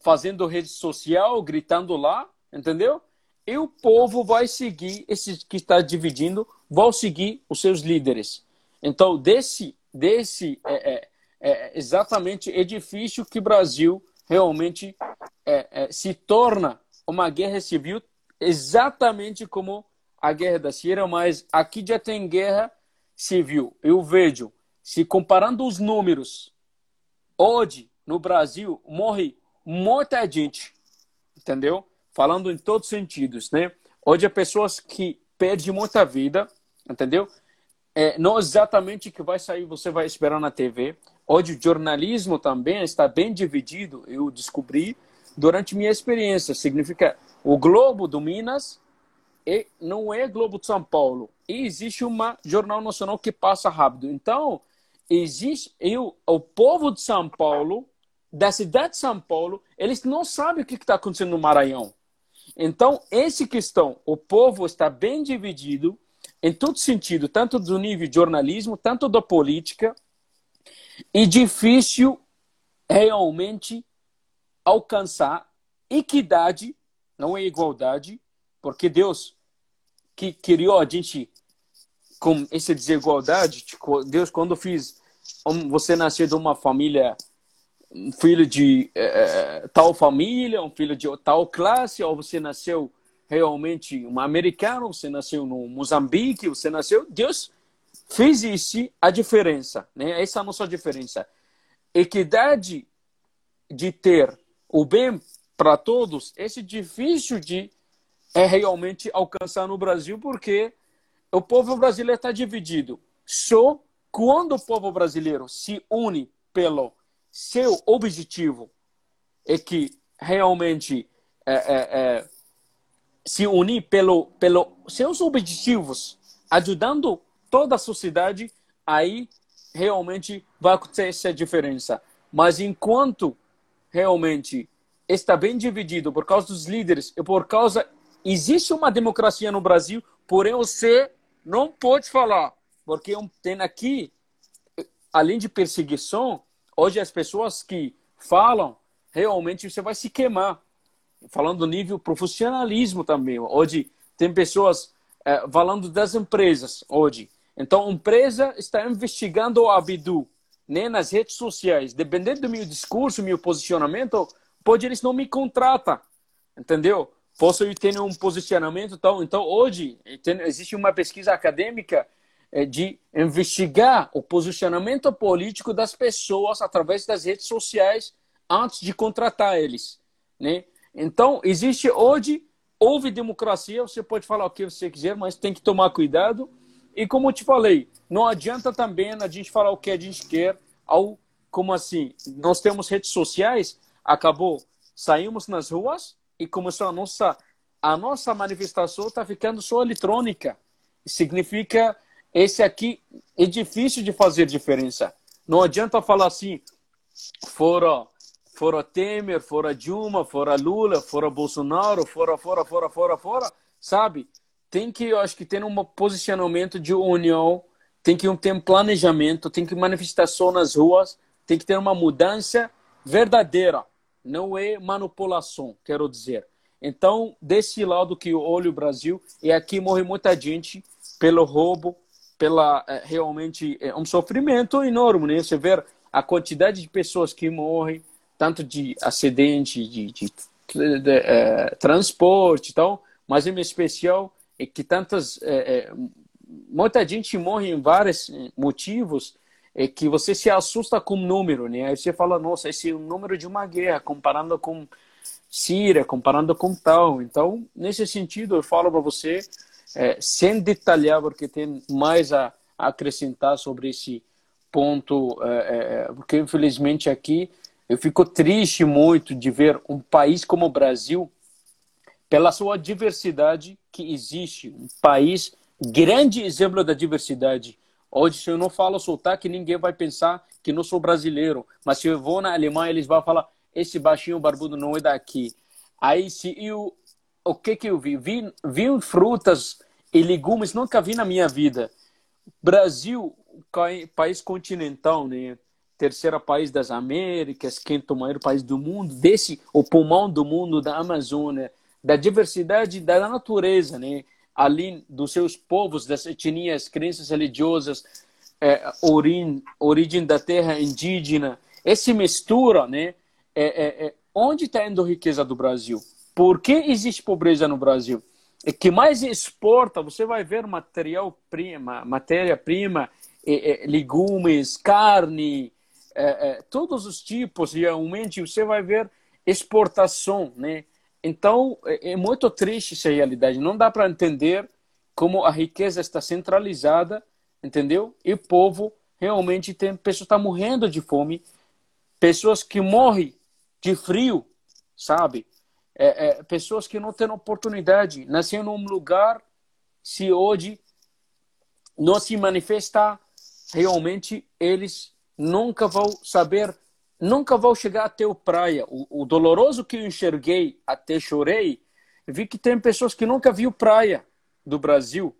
fazendo rede social, gritando lá, entendeu? E o povo vai seguir, esses que está dividindo, vão seguir os seus líderes. Então, desse, desse é, é, é exatamente difícil que o Brasil realmente é, é, se torna uma guerra civil exatamente como a guerra da Síria, mas aqui já tem guerra civil. Eu vejo, se comparando os números, hoje no Brasil morre muita gente, entendeu? Falando em todos os sentidos, né? Hoje há pessoas que perdem muita vida, entendeu? é, não exatamente o que vai sair você vai esperar na TV. Hoje o jornalismo também está bem dividido, eu descobri durante minha experiência. Significa o Globo do Minas e não é Globo de São Paulo. E existe uma jornal nacional que passa rápido. Então, existe eu, o povo de São Paulo, da cidade de São Paulo, eles não sabem o que está acontecendo no Maranhão. Então, essa questão, o povo está bem dividido em todo sentido, tanto do nível de jornalismo, tanto da política, e difícil realmente alcançar equidade, não é igualdade, porque Deus que criou a gente com essa desigualdade, tipo, Deus quando fiz você nascer de uma família um filho de é, tal família, um filho de tal classe, ou você nasceu realmente um americano, você nasceu no Moçambique, você nasceu. Deus fez isso a diferença, né? Essa é a nossa diferença. Equidade de ter o bem para todos, esse é difícil de é realmente alcançar no Brasil, porque o povo brasileiro está dividido. Só quando o povo brasileiro se une pelo seu objetivo, é que realmente é, é, é se unir pelo, pelo seus objetivos, ajudando toda a sociedade, aí realmente vai acontecer essa diferença. Mas enquanto realmente está bem dividido por causa dos líderes e por causa existe uma democracia no Brasil, porém você não pode falar, porque tem aqui além de perseguição, hoje as pessoas que falam realmente você vai se queimar falando do nível profissionalismo também. Hoje tem pessoas é, falando das empresas hoje. Então, a empresa está investigando o Abidu né, nas redes sociais. Dependendo do meu discurso, meu posicionamento, pode eles não me contratam, entendeu? Posso ter um posicionamento tal. Então, hoje existe uma pesquisa acadêmica é, de investigar o posicionamento político das pessoas através das redes sociais antes de contratar eles, né? Então, existe hoje, houve democracia, você pode falar o que você quiser, mas tem que tomar cuidado. E como eu te falei, não adianta também a gente falar o que a gente quer, ao, como assim, nós temos redes sociais, acabou, saímos nas ruas e começou a nossa, a nossa manifestação está ficando só eletrônica. Significa, esse aqui é difícil de fazer diferença. Não adianta falar assim, fora fora Temer, fora Dilma, fora Lula, fora Bolsonaro, fora, fora, fora, fora, fora, sabe? Tem que, eu acho que ter um posicionamento de união, tem que ter um planejamento, tem que manifestação nas ruas, tem que ter uma mudança verdadeira, não é manipulação, quero dizer. Então, desse lado que eu olho o Brasil, e aqui morre muita gente pelo roubo, pela é, realmente é um sofrimento enorme, né? Você vê a quantidade de pessoas que morrem, tanto de acidente, de, de, de, de é, transporte, tal, mas em especial é que tantas é, muita gente morre em vários motivos é que você se assusta com o número, né? Aí você fala, nossa, esse é o número de uma guerra, comparando com Síria, comparando com tal. Então, nesse sentido, eu falo para você, é, sem detalhar, porque tem mais a, acrescentar sobre esse ponto, é, é, é, porque infelizmente aqui eu fico triste muito de ver um país como o Brasil, pela sua diversidade que existe, um país grande exemplo da diversidade. Hoje, se eu não falo sotaque, ninguém vai pensar que não sou brasileiro. Mas se eu vou na Alemanha, eles vão falar: esse baixinho barbudo não é daqui. Aí, se eu, o que que eu vi? Vi, vi frutas e legumes, nunca vi na minha vida. Brasil, país continental, né? Terceiro país das Américas, quinto maior país do mundo, desse o pulmão do mundo da Amazônia, da diversidade da natureza, né? Ali dos seus povos, das etnias, crenças religiosas, é, origem, da terra indígena, essa mistura, né? É, é, é, onde está indo a riqueza do Brasil? Por que existe pobreza no Brasil? É que mais exporta, você vai ver material prima, matéria-prima, é, é, legumes, carne, todos os tipos, realmente você vai ver exportação, né? Então, é, muito triste essa realidade. Não dá para entender como a riqueza está centralizada, entendeu? E o povo realmente tem pessoas está morrendo de fome, pessoas que morrem de frio, sabe? É, é, pessoas que não têm oportunidade, nasceram num lugar, se hoje não se manifestar, realmente eles nunca vão saber, nunca vão chegar até o praia. O, o doloroso que eu enxerguei, até chorei, vi que tem pessoas que nunca viu praia do Brasil.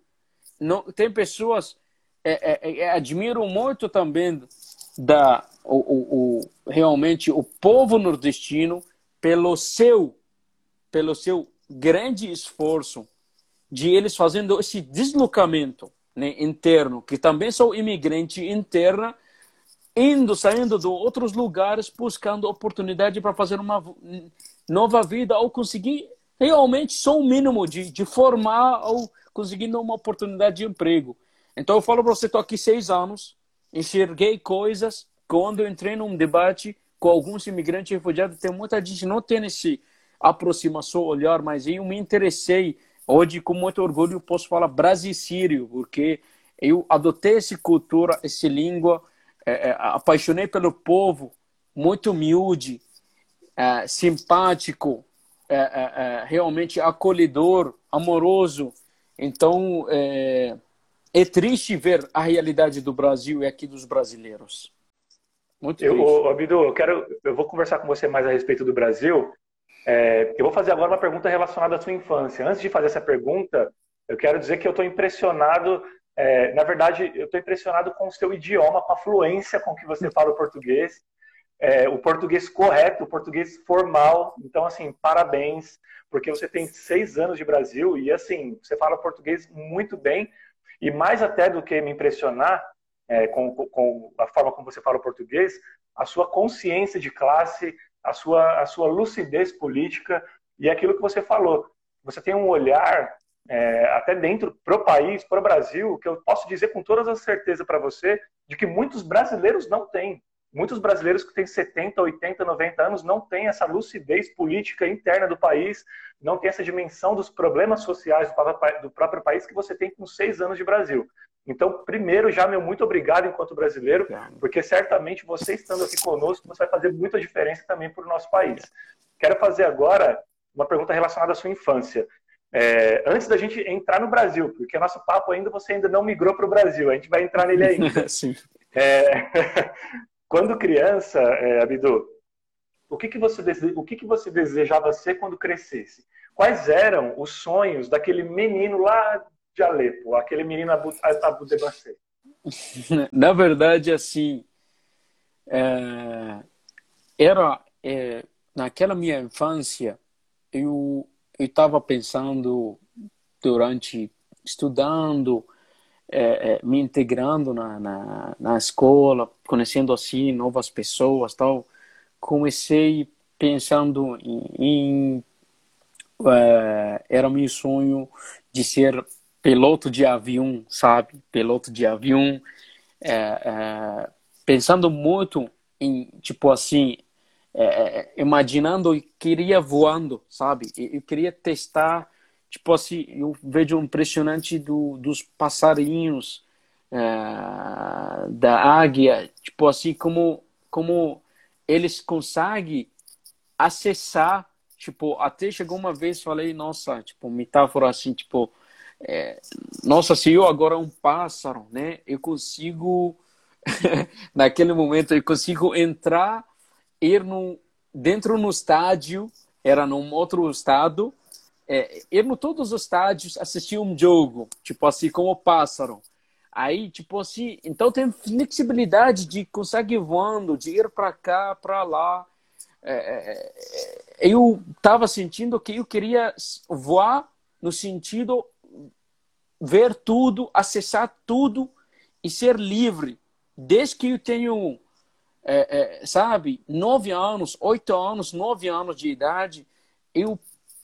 Não, tem pessoas, é, é, é admiro muito também da o, o, o, realmente o povo nordestino pelo seu pelo seu grande esforço de eles fazendo esse deslocamento né, interno, que também são imigrante interna, indo, saindo de outros lugares, buscando oportunidade para fazer uma nova vida ou conseguir realmente só o mínimo de, de formar ou conseguindo uma oportunidade de emprego. Então eu falo para você, estou aqui seis anos, enxerguei coisas quando entrei num debate com alguns imigrantes refugiados, tem muita gente não tem esse aproximação, olhar, mas eu me interessei. Hoje, com muito orgulho, posso falar brasírio, porque eu adotei essa cultura, essa língua, é, é, apaixonei pelo povo, muito humilde, é, simpático, é, é, é, realmente acolhedor, amoroso. Então, é, triste ver a realidade do Brasil e aqui dos brasileiros. Muito eu, Abidu, eu quero, eu vou conversar com você mais a respeito do Brasil. Eu vou fazer agora uma pergunta relacionada à sua infância. Antes de fazer essa pergunta, eu quero dizer que eu estou impressionado. É, na verdade, eu estou impressionado com o seu idioma, com a fluência com que você fala o português, é, o português correto, o português formal. Então, assim, parabéns, porque você tem seis anos de Brasil e, assim, você fala português muito bem. E mais até do que me impressionar, é, com, com, a forma como você fala o português, a sua consciência de classe, a sua, a sua lucidez política e aquilo que você falou. Você tem um olhar é, até dentro para o país, para o Brasil, que eu posso dizer com toda a certeza para você, de que muitos brasileiros não têm. Muitos brasileiros que têm 70, 80, 90 anos não têm essa lucidez política interna do país, não têm essa dimensão dos problemas sociais do próprio país que você tem com seis anos de Brasil. Então, primeiro, já meu muito obrigado enquanto brasileiro, porque certamente você estando aqui conosco, você vai fazer muita diferença também para o nosso país. Quero fazer agora uma pergunta relacionada à sua infância. É, antes da gente entrar no Brasil, porque nosso papo ainda você ainda não migrou para o Brasil, a gente vai entrar nele ainda. Sim. É, quando criança, é, Abidu, o que, que você o que, que você desejava ser quando crescesse? Quais eram os sonhos daquele menino lá de Alepo, aquele menino Abu, Abu Debacê? Na verdade, assim, é, era é, naquela minha infância, eu eu estava pensando durante estudando é, é, me integrando na, na, na, escola, conhecendo assim novas pessoas, tal, comecei pensando em, em é, era meu sonho de ser piloto de avião, sabe? Piloto de avião, é, é, pensando muito em, tipo assim, é, é, imaginando e queria voando, sabe? Eu queria testar, tipo assim, eu vejo impressionante do, dos passarinhos, é, da águia, tipo assim, como, como eles conseguem acessar, tipo, até chegou uma vez, falei, nossa, tipo, metáfora assim, tipo, é, nossa, se eu agora um pássaro, né, eu consigo, naquele momento, eu consigo entrar, ir no, dentro no estádio, era num outro estado, é, ir no todos os estádios, assistir um jogo, tipo assim, como pássaro. Aí, tipo assim, então tem flexibilidade de conseguir voando, de ir para cá, para lá. É, é, é, eu estava sentindo que eu queria voar no sentido ver tudo, acessar tudo e ser livre. Desde que eu tenho, é, é, sabe, nove anos, oito anos, nove anos de idade, eu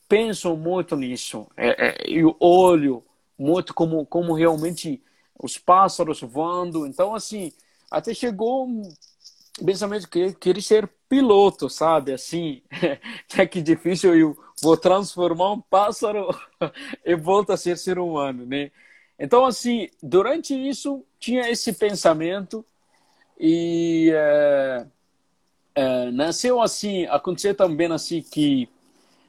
penso muito nisso. É, é, eu olho muito como, como realmente os pássaros voando. Então, assim, até chegou um pensamento que queria ser piloto, sabe? Assim, é que difícil eu vou transformar um pássaro e volta a ser ser humano, né? Então, assim, durante isso, tinha esse pensamento e é, é, nasceu assim, aconteceu também assim que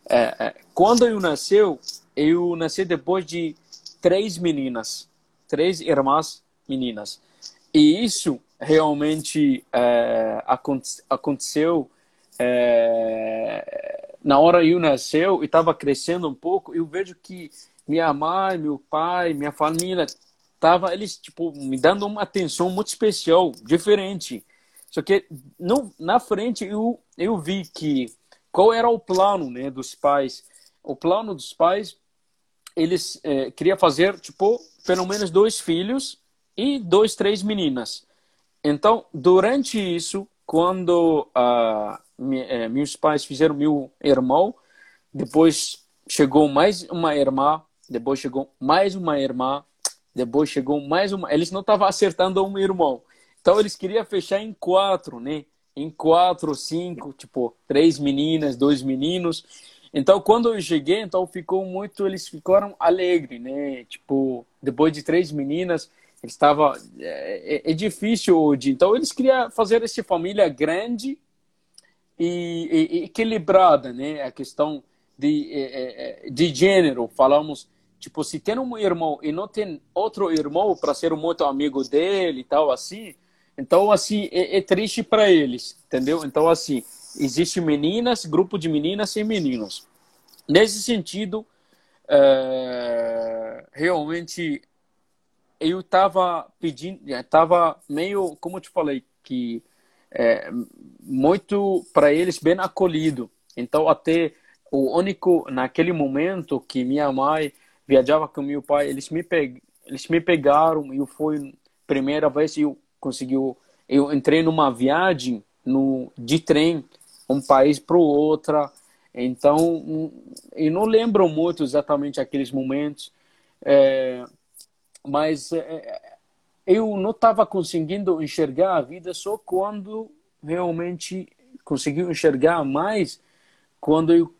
é, quando eu nasceu, eu nasci depois de três meninas, três irmãs meninas. E isso realmente aconteceu é, na hora eu nasceu e estava crescendo um pouco, eu vejo que minha mãe, meu pai, minha família, tava eles tipo me dando uma atenção muito especial, diferente. Só que no, na frente eu eu vi que qual era o plano, né, dos pais. O plano dos pais eles é, queria fazer tipo pelo menos dois filhos e dois três meninas. Então durante isso quando uh, é, meus pais fizeram meu irmão, depois chegou mais uma irmã, depois chegou mais uma irmã, depois chegou mais uma. Eles não estavam acertando um irmão. Então eles queriam fechar em quatro, né? Em quatro, cinco, tipo, três meninas, dois meninos. Então quando eu cheguei, então ficou muito. Eles ficaram alegres, né? Tipo, depois de três meninas, estava é, é, é, difícil hoje. Então eles queriam fazer essa família grande e, e, equilibrada, né? A questão de é, é, de gênero, falamos tipo se tem um irmão e não tem outro irmão para ser um muito amigo dele e tal assim, então assim é, é triste para eles, entendeu? Então assim existe meninas, grupo de meninas e meninos. Nesse sentido, é, realmente eu estava pedindo, estava meio, como eu te falei, que é, muito para eles bem acolhido. Então até o único naquele momento que minha mãe viajava com meu pai, eles me peg, eles me pegaram e fui primeira vez eu conseguiu eu entrei numa viagem no de trem um país para o outro. Então eu não lembro muito exatamente aqueles momentos. É, mas é, é, eu não estava conseguindo enxergar a vida só quando realmente consegui enxergar mais quando eu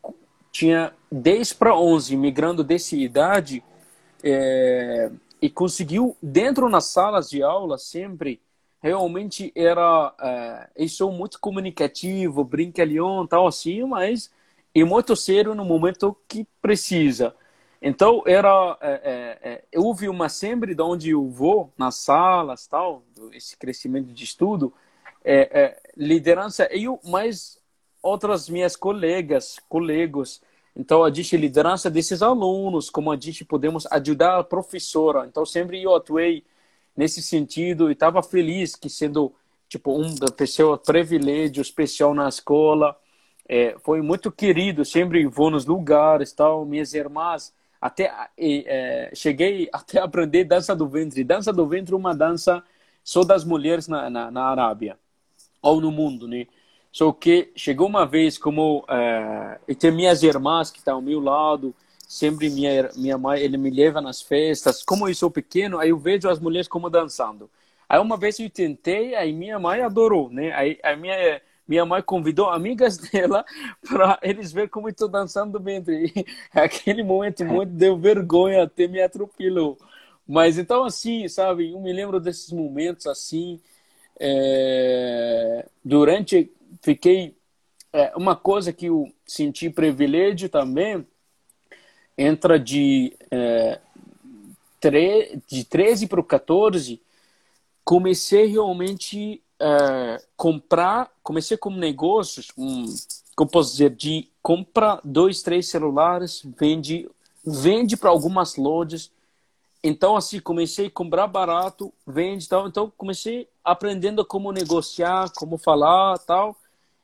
tinha 10 para 11, migrando dessa idade, é, e conseguiu, dentro nas salas de aula, sempre, realmente era. É, eu sou muito comunicativo, brincalhão, tal assim, mas e muito sério no momento que precisa. Então, era, é, é, é, houve uma sempre de onde eu vou, nas salas, tal, esse crescimento de estudo, é, é, liderança, eu, mais outras minhas colegas, colegos, então a gente liderança desses alunos, como a gente podemos ajudar a professora. Então, sempre eu atuei nesse sentido e estava feliz que sendo, tipo, uma pessoa privilégio especial na escola, é, foi muito querido, sempre vou nos lugares, tal, minhas irmãs, até é, cheguei até a aprender dança do ventre. Dança do ventre é uma dança só das mulheres na, na, na Arábia ou no mundo, né? Só que chegou uma vez como é, e tem minhas irmãs que estão ao meu lado, sempre minha minha mãe ele me leva nas festas. Como eu sou pequeno, aí eu vejo as mulheres como dançando. Aí uma vez eu tentei, aí minha mãe adorou, né? Aí a minha minha mãe convidou amigas dela para eles ver como estou dançando. E aquele momento muito deu vergonha, até me atropelou. Mas então assim, sabe, eu me lembro desses momentos assim. É, durante fiquei é, uma coisa que eu senti privilégio também entra de é, tre, de 13 para o 14 comecei realmente uh, comprar, comecei com negócios, um, como posso dizer, de compra dois, três celulares, vende, vende para algumas lojas. Então, assim, comecei a comprar barato, vende tal. Então, comecei aprendendo como negociar, como falar tal.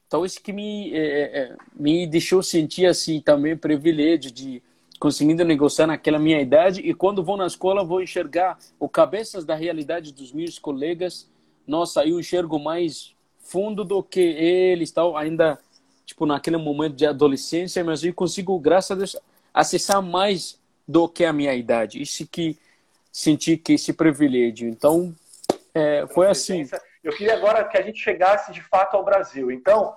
Então, isso que me, é, me deixou sentir, assim, também privilégio de conseguindo negociar naquela minha idade. E quando vou na escola, vou enxergar o cabeças da realidade dos meus colegas nossa, eu enxergo mais fundo do que eles, tal, ainda tipo naquele momento de adolescência, mas eu consigo, graças a Deus, acessar mais do que a minha idade. Isso que senti que esse privilégio. Então, é, foi assim. Eu queria agora que a gente chegasse de fato ao Brasil. Então,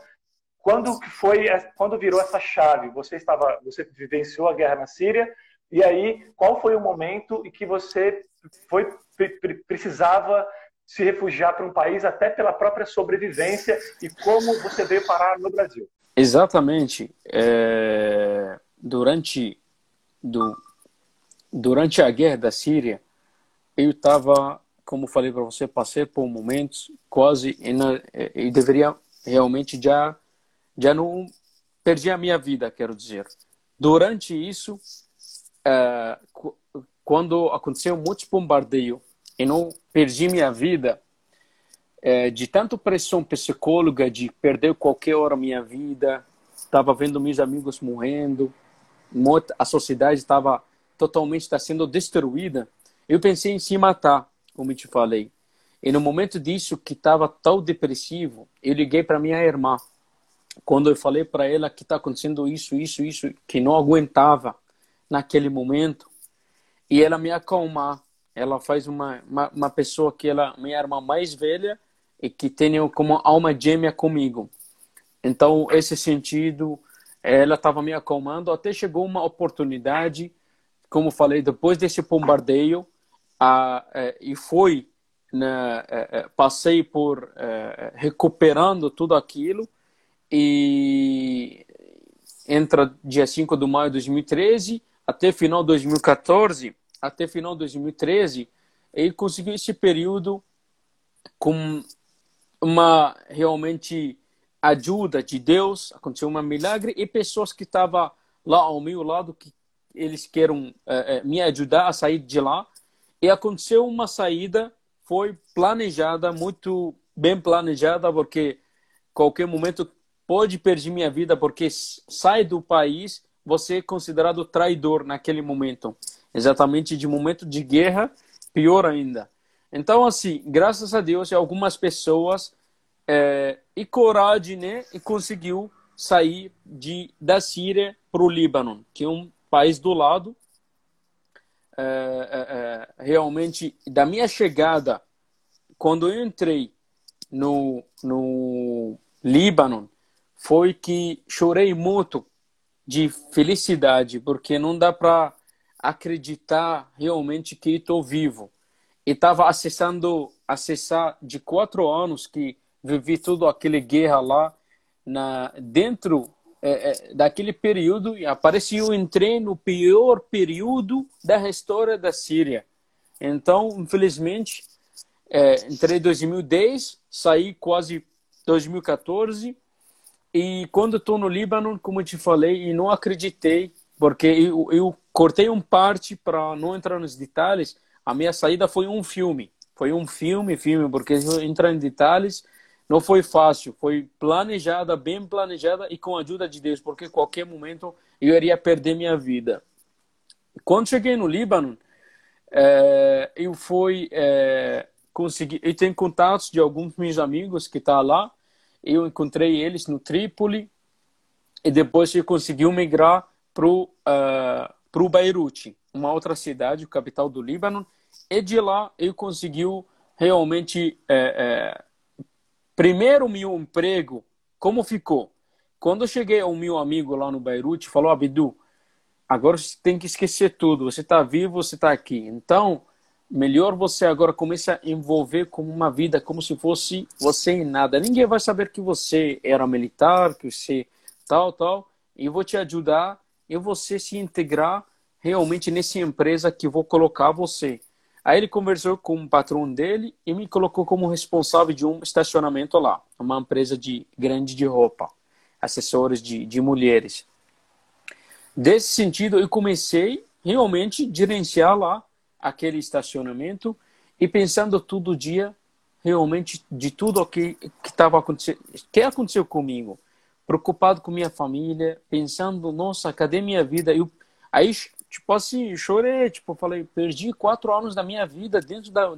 quando foi, quando virou essa chave? Você estava, você vivenciou a guerra na Síria e aí qual foi o momento em que você foi precisava se refugiar para um país até pela própria sobrevivência e como você veio parar no Brasil. Exatamente. É... Durante, do... durante a guerra da Síria, eu estava, como falei para você, passei por momentos quase e deveria realmente já já não perdi a minha vida, quero dizer. Durante isso, é... quando aconteceu muitos bombardeios e não perdi minha vida é, de tanto pressão psicóloga de perder qualquer hora minha vida estava vendo meus amigos morrendo a sociedade estava totalmente está sendo destruída eu pensei em se matar como eu te falei. E no momento disso que estava tão depressivo eu liguei para minha irmã. Quando eu falei para ela que está acontecendo isso isso isso que não aguentava naquele momento e ela me acalmar. Ela faz uma, uma, uma pessoa que ela minha irmã mais velha e que tem como alma gêmea comigo. Então, esse sentido, ela estava me acalmando. Até chegou uma oportunidade, como falei, depois desse bombardeio, a, é, e foi, né, é, é, passei por recuperando tudo aquilo e entra dia 5 de maio de 2013 até final de 2014 até final de 2013, ele conseguiu esse período com uma realmente ajuda de Deus, aconteceu um milagre e pessoas que estavam lá ao meu lado que eles querem é, me ajudar a sair de lá e aconteceu uma saída foi planejada muito bem planejada porque qualquer momento pode perder minha vida porque sai do país você é considerado traidor naquele momento exatamente de momento de guerra, pior ainda. Então, assim, graças a Deus, algumas pessoas é, e coragem, né, e conseguiu sair de da Síria para o Líbano, que é um país do lado. É, é, é, realmente, da minha chegada, quando eu entrei no, no Líbano, foi que chorei muito de felicidade, porque não dá para acreditar realmente que estou vivo. E estava acessando, acessar de quatro anos que vivi tudo aquele guerra lá, na, dentro é, é, daquele período, e apareceu, entrei no pior período da história da Síria. Então, infelizmente, é, entrei em 2010, saí quase 2014, e quando estou no Líbano, como eu te falei, e não acreditei, porque eu, eu cortei um parte para não entrar nos detalhes. A minha saída foi um filme. Foi um filme, filme, porque entrar em detalhes não foi fácil. Foi planejada, bem planejada e com a ajuda de Deus, porque qualquer momento eu iria perder minha vida. Quando cheguei no Líbano, é, eu fui é, conseguir. Eu tenho contatos de alguns meus amigos que tá lá. Eu encontrei eles no Trípoli e depois eu consegui migrar para uh, Beirute, uma outra cidade, capital do Líbano. E de lá eu consegui realmente é, é, primeiro meu emprego. Como ficou? Quando eu cheguei ao meu amigo lá no Beirute, falou: Abdu, agora você tem que esquecer tudo. Você está vivo, você está aqui. Então, melhor você agora começar a envolver com uma vida como se fosse você em nada. Ninguém vai saber que você era militar, que você tal, tal. E vou te ajudar e você se integrar realmente nessa empresa que vou colocar você. Aí ele conversou com o patrão dele e me colocou como responsável de um estacionamento lá, uma empresa de grande de roupa, assessores de, de mulheres. Desse sentido, eu comecei realmente a gerenciar lá aquele estacionamento e pensando todo dia realmente de tudo o que estava acontecendo, que aconteceu comigo, preocupado com minha família, pensando, nossa, cadê minha vida? Eu, aí, tipo assim, chorei, tipo, falei, perdi quatro anos da minha vida dentro da,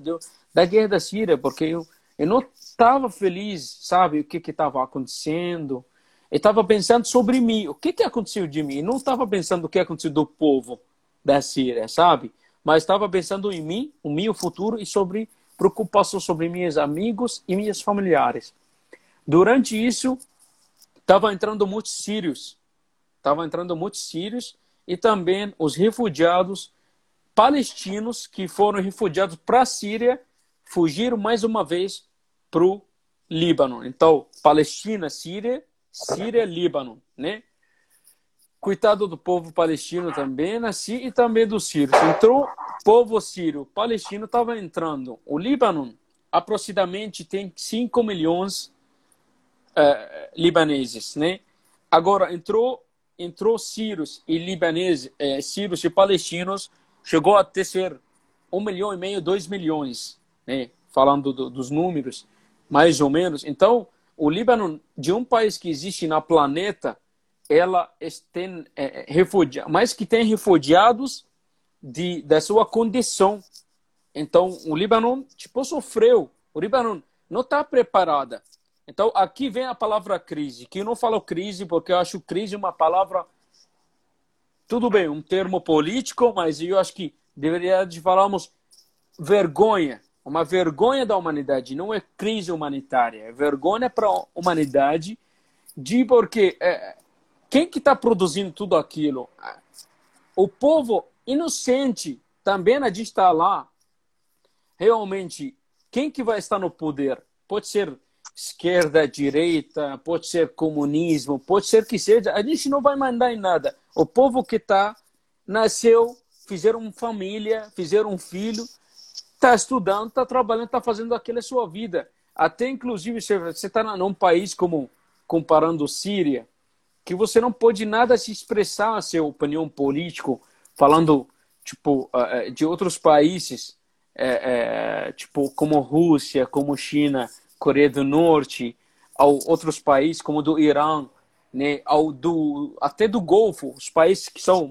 da guerra da Síria, porque eu, eu não estava feliz, sabe, o que que estava acontecendo, eu estava pensando sobre mim, o que, que aconteceu de mim. Eu não estava pensando o que aconteceu do povo da Síria, sabe? Mas estava pensando em mim, o meu futuro e sobre preocupação sobre meus amigos e minhas familiares. Durante isso, estava entrando muitos sírios, estava entrando muitos sírios e também os refugiados palestinos que foram refugiados para a Síria fugiram mais uma vez para o Líbano. Então, Palestina, Síria Síria, Líbano, né? Coitado do povo palestino também, nasci e também dos sírios. Entrou povo sírio, palestino estava entrando. O Líbano aproximadamente tem 5 milhões uh, libaneses, né? Agora entrou entrou sírios e libaneses, eh, sírios e palestinos, chegou a ter ser um milhão e meio, dois milhões, né? Falando do, dos números, mais ou menos. Então o Líbano, de um país que existe na planeta, ela tem é, refugiados, mas que tem refugiados de, da sua condição. Então, o Líbano, tipo, sofreu. O Líbano não está preparada. Então, aqui vem a palavra crise, que eu não falo crise porque eu acho crise uma palavra, tudo bem, um termo político, mas eu acho que deveria de falarmos vergonha uma vergonha da humanidade, não é crise humanitária, é vergonha para a humanidade de porque é, quem que está produzindo tudo aquilo? O povo inocente também a gente está lá. Realmente, quem que vai estar no poder? Pode ser esquerda, direita, pode ser comunismo, pode ser que seja. A gente não vai mandar em nada. O povo que está nasceu, fizeram família, fizeram um filho está estudando, está trabalhando, está fazendo aquilo é sua vida. Até inclusive você está num país como comparando Síria, que você não pode nada se expressar a sua opinião política, falando tipo de outros países, é, é, tipo como Rússia, como China, Coreia do Norte, ao outros países como do Irã, né, ao do até do Golfo, os países que são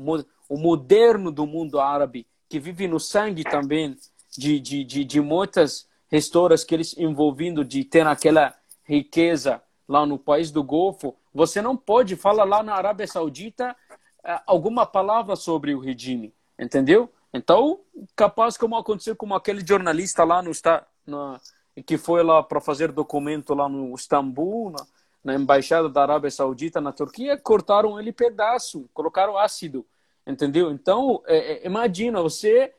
o moderno do mundo árabe, que vive no sangue também de, de, de, de muitas restoras que eles envolvendo de ter aquela riqueza lá no país do Golfo, você não pode falar lá na Arábia Saudita eh, alguma palavra sobre o regime, entendeu? Então, capaz como aconteceu com aquele jornalista lá no, na, que foi lá para fazer documento lá no Istambul, na, na, embaixada da Arábia Saudita na Turquia, cortaram ele pedaço, colocaram ácido, entendeu? Então, é, é, imagina você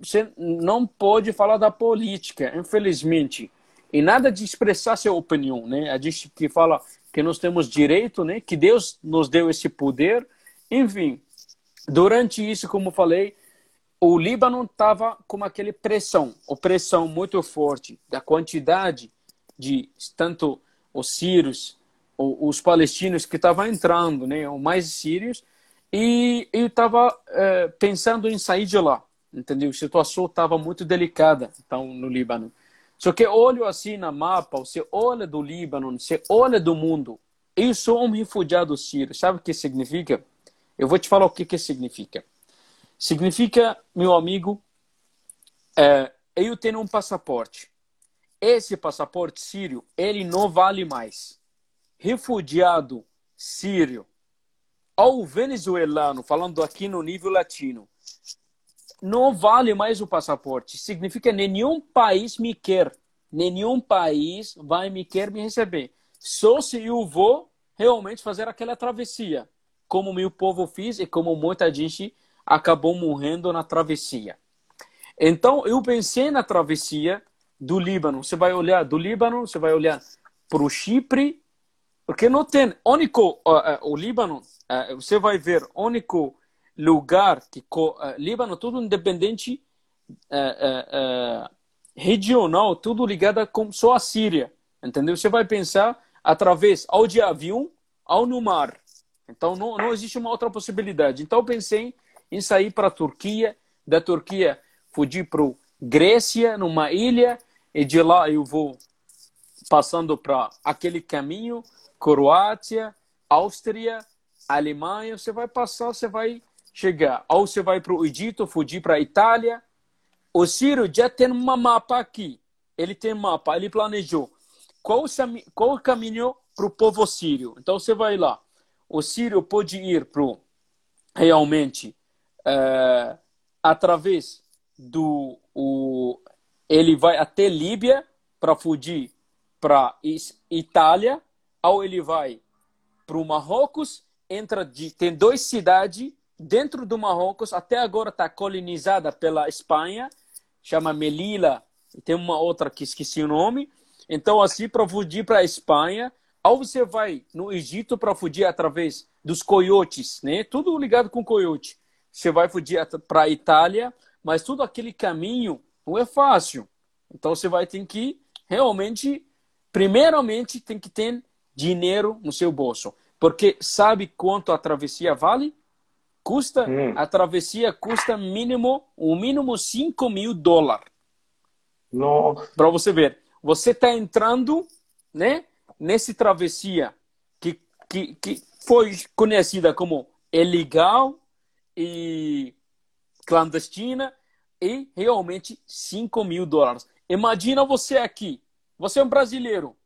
você não pode falar da política, infelizmente. E nada de expressar sua opinião, né? A gente que fala que nós temos direito, né? Que Deus nos deu esse poder. Enfim, durante isso, como falei, o Líbano estava com aquele pressão, opressão muito forte da quantidade de tanto os sírios, os palestinos que estavam entrando, né? Os mais sírios. E eu estava é, pensando em sair de lá entendeu? A situação estava muito delicada então, no Líbano. Só que olho assim na mapa, você olha do Líbano, você olha do mundo. Eu sou um refugiado sírio. Sabe o que significa? Eu vou te falar o que, que significa. Significa, meu amigo, é, eu tenho um passaporte. Esse passaporte sírio, ele não vale mais. Refugiado sírio ou venezuelano, falando aqui no nível latino, não vale mais o passaporte. Significa nenhum país me quer. Nenhum país vai me querer me receber. Só se eu vou realmente fazer aquela travessia, como meu povo fez e como muita gente acabou morrendo na travessia. Então, eu pensei na travessia do Líbano. Você vai olhar do Líbano, você vai olhar para o Chipre, porque não tem único uh, uh, o Líbano. Uh, você vai ver único lugar que Líbano tudo independente regional, tudo ligado com só a Síria, entendeu? Você vai pensar através ou de avião ou no mar. Então não, não existe uma outra possibilidade. Então eu pensei em sair para a Turquia, da Turquia fugir para Grécia, numa ilha, e de lá eu vou passando para aquele caminho, Croácia, Áustria, Alemanha, você vai passar, você vai chegar. Ou você vai para o Egito, fugir para a Itália. O Ciro já tem um mapa aqui. Ele tem mapa, ele planejou. Qual, qual o caminho para o povo sírio? Então você vai lá. O sírio pode ir para realmente é, através do o, ele vai até Líbia para fugir para Itália ou ele vai para o Marrocos entra de tem duas cidades dentro do Marrocos até agora está colonizada pela Espanha chama Melilla e tem uma outra que esqueci o nome. Então assim para fugir para a Espanha ou você vai no Egito para fugir através dos coiotes né? Tudo ligado com coiote você vai fugir para a Itália, mas todo aquele caminho não é fácil. Então você vai ter que realmente, primeiramente, tem que ter dinheiro no seu bolso. Porque sabe quanto a travessia vale? Custa, hum. a travessia custa mínimo, o mínimo 5 mil dólares. Para você ver. Você está entrando né, nessa travessia que, que, que foi conhecida como ilegal, e clandestina e realmente 5 mil dólares. Imagina você aqui, você é um brasileiro,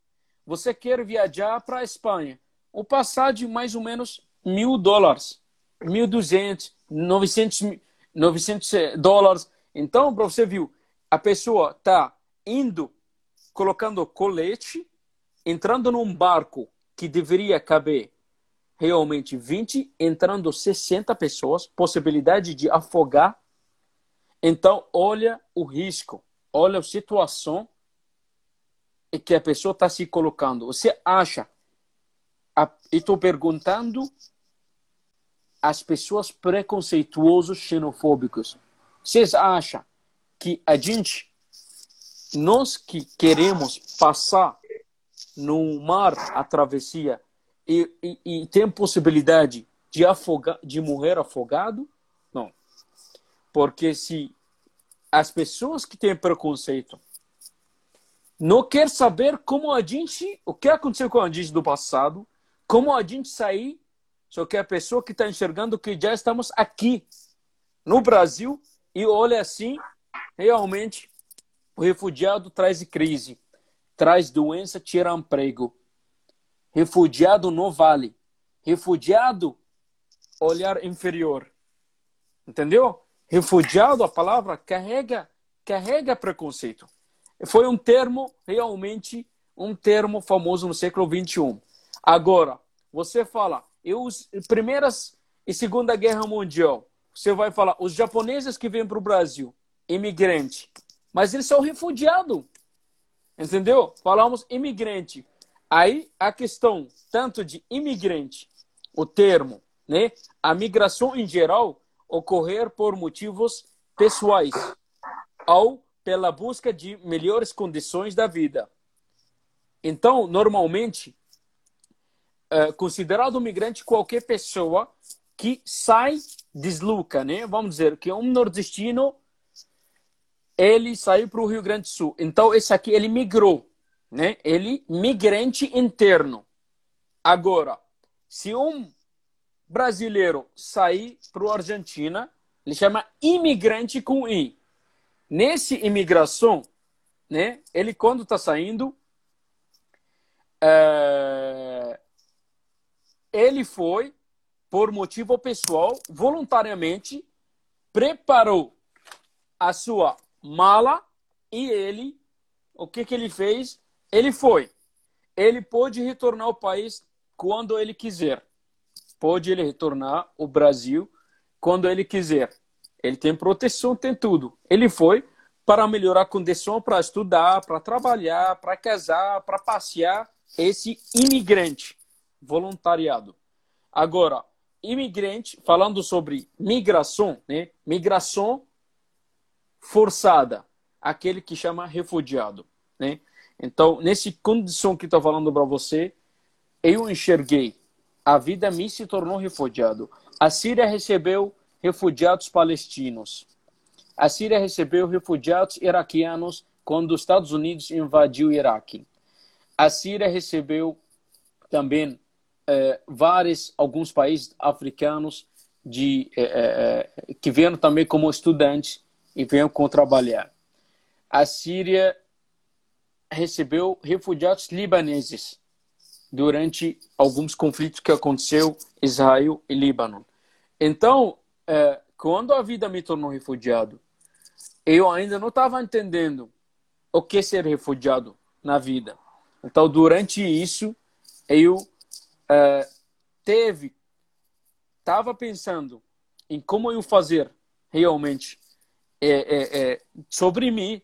você quer viajar para a Espanha, o passagem mais ou menos mil dólares, mil duzentos, novecentos, novecentos dólares. Então, para você viu, a pessoa está indo, colocando colete, entrando num barco que deveria caber realmente 20, entrando 60 pessoas, possibilidade de afogar. Então, olha o risco, olha a situação em que a pessoa está se colocando. Você acha, estou perguntando às pessoas preconceituosas, xenofóbicos, vocês acham que a gente, nós que queremos passar no mar a travessia, e, e, e tem possibilidade de afogar, de morrer afogado? Não. Porque se as pessoas que têm preconceito não quer saber como a gente, o que aconteceu com a gente do passado, como a gente sair, só que a pessoa que está enxergando que já estamos aqui no Brasil e olha assim, realmente o refugiado traz crise, traz doença, tira emprego. Refugiado não vale. Refugiado, olhar inferior. Entendeu? Refugiado, a palavra carrega, carrega preconceito. Foi um termo realmente um termo famoso no século 21. Agora, você fala, eu primeiras e segunda guerra mundial, você vai falar os japoneses que vêm para o Brasil, imigrante, mas eles são refugiados. Entendeu? Falamos imigrante. Aí a questão tanto de imigrante, o termo, né, a migração em geral ocorrer por motivos pessoais ou pela busca de melhores condições da vida. Então, normalmente, é considerado migrante qualquer pessoa que sai, desloca, né? Vamos dizer que um nordestino ele saiu para o Rio Grande do Sul. Então, esse aqui ele migrou né? Ele migrante interno. Agora, se um brasileiro sair para a Argentina, Ele chama imigrante com I. Nesse imigração, né? Ele quando está saindo, é... ele foi por motivo pessoal, voluntariamente preparou a sua mala e ele, o que que ele fez? Ele foi. Ele pode retornar ao país quando ele quiser. Pode ele retornar ao Brasil quando ele quiser. Ele tem proteção, tem tudo. Ele foi para melhorar a condição para estudar, para trabalhar, para casar, para passear. Esse imigrante, voluntariado. Agora, imigrante, falando sobre migração, né? Migração forçada, aquele que chama refugiado, né? Então, nessa condição que estou falando para você, eu enxerguei a vida me se tornou refugiado. A Síria recebeu refugiados palestinos. A Síria recebeu refugiados iraquianos quando os Estados Unidos invadiu o Iraque. A Síria recebeu também é, vários, alguns países africanos de, é, é, que vieram também como estudantes e vieram com trabalhar. A Síria recebeu refugiados libaneses durante alguns conflitos que aconteceu Israel e Líbano. Então, é, quando a vida me tornou refugiado, eu ainda não estava entendendo o que ser refugiado na vida. Então, durante isso, eu é, teve, estava pensando em como eu fazer realmente é, é, é, sobre mim,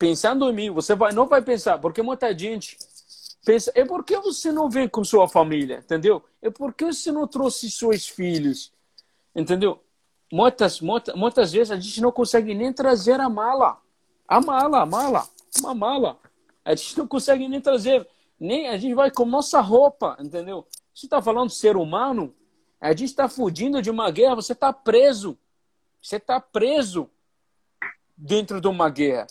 pensando em mim. Você vai, não vai pensar, porque muita gente pensa, é porque você não vem com sua família, entendeu? É porque você não trouxe seus filhos, entendeu? Muitas, muitas, muitas vezes a gente não consegue nem trazer a mala. A mala, a mala, uma mala. A gente não consegue nem trazer, nem a gente vai com nossa roupa, entendeu? Você está falando ser humano? A gente está fugindo de uma guerra, você está preso. Você está preso dentro de uma guerra.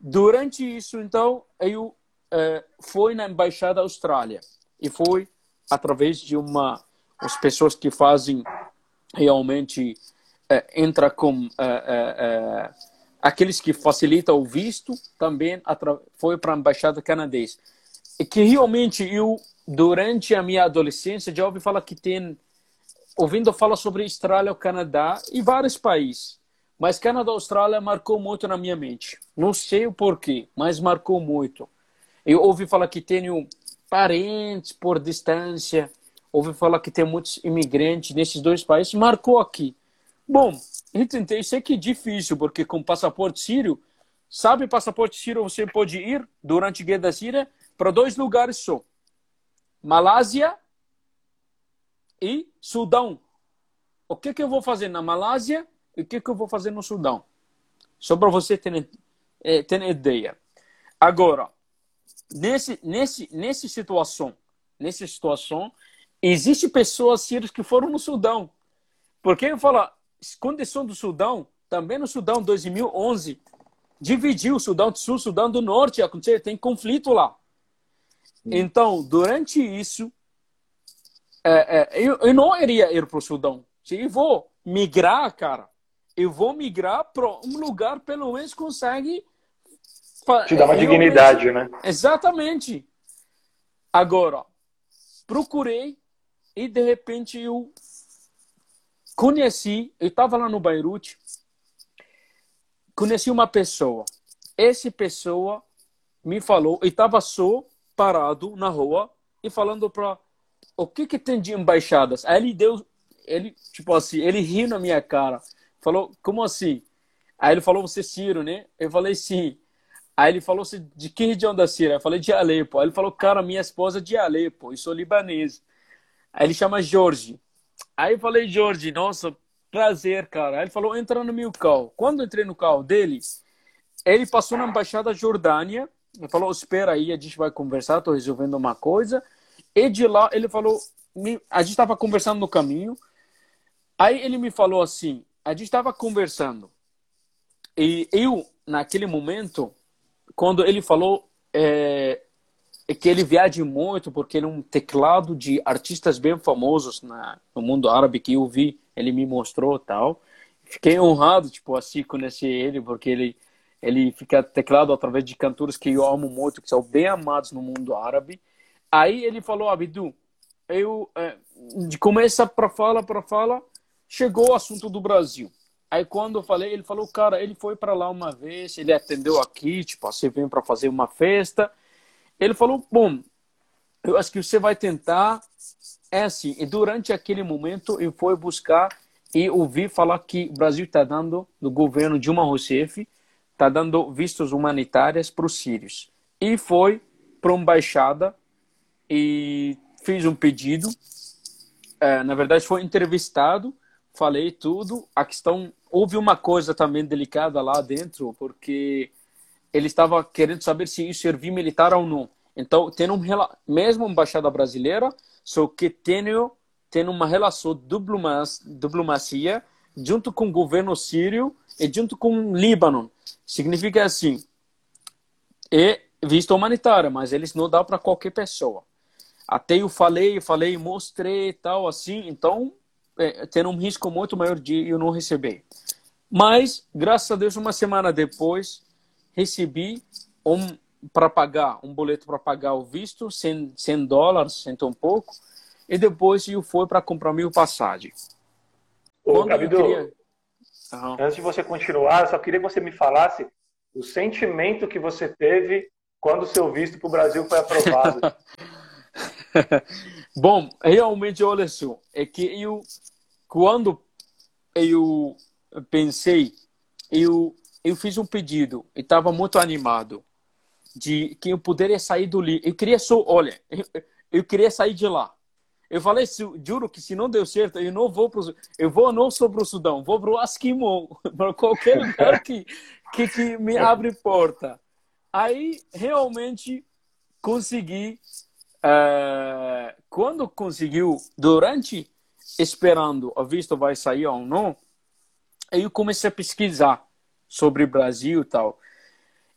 Durante isso, então, eu é, fui na embaixada da Austrália e foi através de uma as pessoas que fazem realmente é, entra com é aqueles que facilitam o visto também foi para a embaixada canadense. E que realmente eu durante a minha adolescência já ouvi falar que tem ouvindo falar sobre Austrália, o Canadá e vários países mas Canadá e Austrália marcou muito na minha mente não sei o porquê mas marcou muito eu ouvi falar que tenho parentes por distância, ouvi falar que tem muitos imigrantes nesses dois países, marcou aqui. Bom, eu tentei, sei que é difícil, porque com passaporte sírio, sabe passaporte sírio você pode ir durante a guerra da Síria para dois lugares só. Malásia e Sudão. O que, que eu vou fazer na Malásia o que, que eu vou fazer no Sudão? Só para você ter, eh, ter ideia. Agora, nesse, nesse, nesse situação, nessa situação, existe pessoas sírias que foram no Sudão. Porque eu falo, condição do Sudão, também no Sudão 2011, dividiu o Sudão do Sul, Sudão do Norte, aconteceu, tem conflito lá. Então, durante isso, é, é, eu, eu não iria ir para o Sudão. Se eu vou migrar, cara, eu vou migrar para um lugar pelo menos consegue te dá uma dignidade, né? Exatamente. Agora, procurei e de repente eu conheci, eu estava lá no Beirute, conheci uma pessoa. Essa pessoa me falou, eu estava só parado na rua e falando para o que que tem de embaixadas. Aí ele deu, ele tipo assim, ele riu na minha cara, falou como assim? Aí ele falou você é Ciro, né? Eu falei sim. Aí ele falou de que região da Síria? Eu falei de Alepo. Aí ele falou, cara, minha esposa é de Alepo, eu sou libanês. Aí ele chama Jorge. Aí eu falei, Jorge, nossa, prazer, cara. Aí ele falou, entra no meu carro. Quando eu entrei no carro dele, ele passou na embaixada Jordânia. Ele falou, espera aí, a gente vai conversar, tô resolvendo uma coisa. E de lá, ele falou, a gente estava conversando no caminho. Aí ele me falou assim, a gente estava conversando. E eu, naquele momento, quando ele falou é, é, que ele viaja muito porque ele é um teclado de artistas bem famosos na, no mundo árabe que eu vi, ele me mostrou tal. fiquei honrado, tipo, assim, conhecer ele, porque ele, ele fica teclado através de cantores que eu amo muito, que são bem amados no mundo árabe. Aí ele falou, Abdu, eu, é, de começa para fala, para fala, chegou o assunto do Brasil. Aí quando eu falei, ele falou, cara, ele foi para lá uma vez, ele atendeu aqui, tipo, você vem para fazer uma festa. Ele falou, bom, eu acho que você vai tentar, é assim. E durante aquele momento eu fui buscar e ouvi falar que o Brasil está dando, do governo Dilma Rousseff, está dando vistos humanitários para os sírios. E foi para uma embaixada e fiz um pedido. É, na verdade, foi entrevistado, falei tudo. A questão, houve uma coisa também delicada lá dentro, porque ele estava querendo saber se isso servia militar ou não. Então, tem um mesmo embaixada brasileira, só que tem tem uma relação diplomacia junto com o governo sírio e junto com o Líbano. Significa assim, é visto humanitário, mas eles não dão para qualquer pessoa. Até eu falei, falei, mostrei tal assim, então é, tem um risco muito maior de eu não receber. Mas, graças a Deus, uma semana depois, recebi um para pagar, um boleto para pagar o visto, 100, 100 dólares, cento um pouco, e depois eu fui para comprar meu passagem. Ô, Gabido, queria... uhum. antes de você continuar, eu só queria que você me falasse o sentimento que você teve quando o seu visto para o Brasil foi aprovado. Bom, realmente, olha só, é que eu, quando eu pensei, eu, eu fiz um pedido e estava muito animado de que eu poderia sair do livro. Eu queria só, olha, eu, eu queria sair de lá. Eu falei, juro que se não deu certo, eu não vou pro, eu vou não só pro Sudão, vou pro Asquimon, para qualquer lugar que, que, que me abre porta. Aí realmente consegui, é, quando conseguiu, durante esperando o visto vai sair ou não, eu comecei a pesquisar sobre Brasil e tal.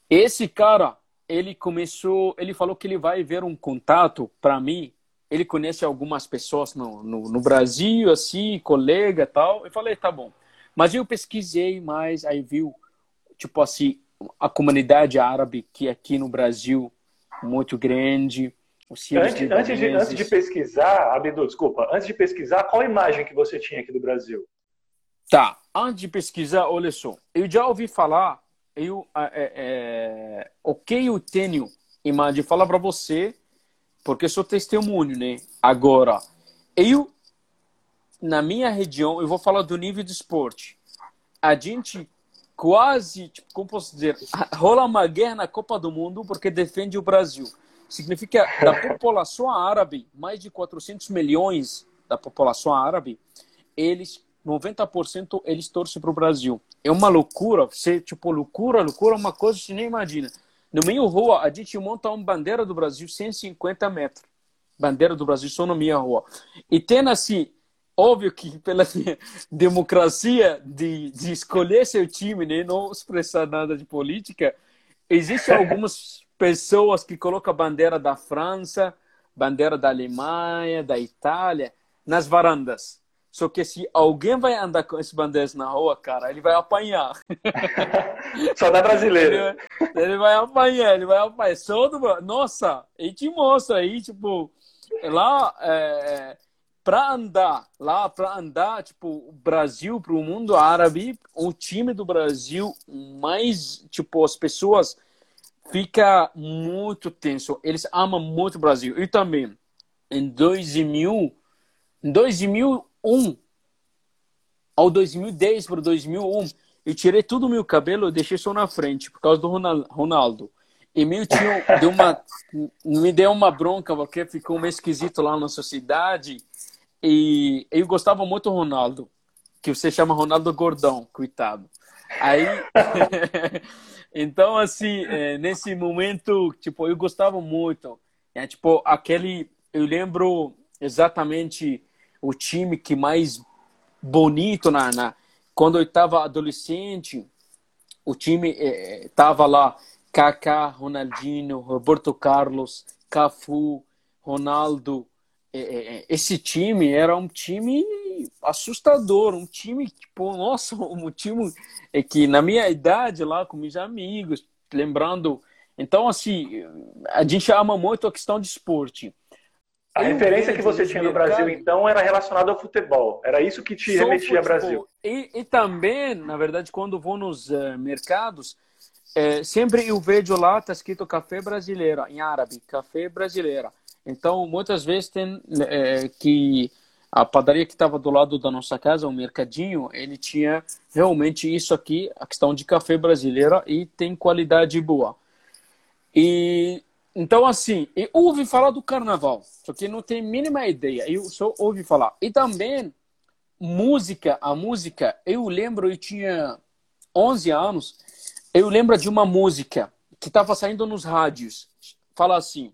Esse cara, ele começou, ele falou que ele vai ver um contato para mim ele conhece algumas pessoas no, no, no Brasil, assim, colega tal. Eu falei, tá bom. Mas eu pesquisei mais, aí viu, tipo assim, a comunidade árabe que aqui no Brasil muito grande. Antes, antes, de, antes de pesquisar, Abdu, desculpa, antes de pesquisar, qual imagem que você tinha aqui do Brasil? Tá, antes de pesquisar, olha só, eu já ouvi falar, eu, é, é, o que eu tenho imagem, falar para você, porque sou testemunho, né? Agora, eu, na minha região, eu vou falar do nível de esporte. A gente quase, tipo, como posso dizer, rola uma guerra na Copa do Mundo porque defende o Brasil. Significa, da população árabe, mais de 400 milhões da população árabe, eles, 90% eles torcem para o Brasil. É uma loucura, você, tipo, loucura, loucura, uma coisa que você nem imagina. No meio rua, a gente monta uma bandeira do Brasil 150 metros. Bandeira do Brasil só na minha rua. E tem assim, óbvio que pela democracia de, de escolher seu time, né, não expressar nada de política, existem algumas pessoas que colocam a bandeira da França, bandeira da Alemanha, da Itália, nas varandas. Só que se alguém vai andar com esse bandeiras na rua, cara, ele vai apanhar. Só da brasileira. Ele, ele, vai apanhar, ele vai apanhar. Só do... Nossa, e te mostra aí, tipo, lá, é, para andar, lá para andar, tipo, o Brasil para o mundo árabe, o time do Brasil, mais, tipo, as pessoas fica muito tenso. Eles amam muito o Brasil. E também, em 2000, em 2000 2001 ao 2010 para 2001, eu tirei todo o meu cabelo e deixei só na frente, por causa do Ronaldo. E meio tio deu uma, me deu uma bronca, porque ficou meio esquisito lá na sociedade. E eu gostava muito do Ronaldo, que você chama Ronaldo Gordão, coitado. Aí, então assim, é, nesse momento, tipo, eu gostava muito. É, tipo, aquele, eu lembro exatamente o time que mais bonito na, na quando eu estava adolescente, o time estava eh, lá Kaká, Ronaldinho, Roberto Carlos, Cafu, Ronaldo, é, é, é, esse time era um time assustador, um time tipo, nossa, um time é que na minha idade lá com meus amigos, lembrando, então assim, a gente ama muito a questão de esporte. A eu referência que você tinha no Brasil, então, era relacionada ao futebol. Era isso que te remetia ao Brasil. E, e, também, na verdade, quando vou nos uh, mercados, é, sempre eu vejo lá, está escrito café brasileira, em árabe, café brasileira. Então, muitas vezes tem é, que a padaria que estava do lado da nossa casa, o mercadinho, ele tinha realmente isso aqui, a questão de café brasileira e tem qualidade boa. E então assim, eu ouvi falar do carnaval, só que não tenho mínima ideia. Eu só ouvi falar. E também música, a música, eu lembro, eu tinha 11 anos, eu lembro de uma música que estava saindo nos rádios. Fala assim: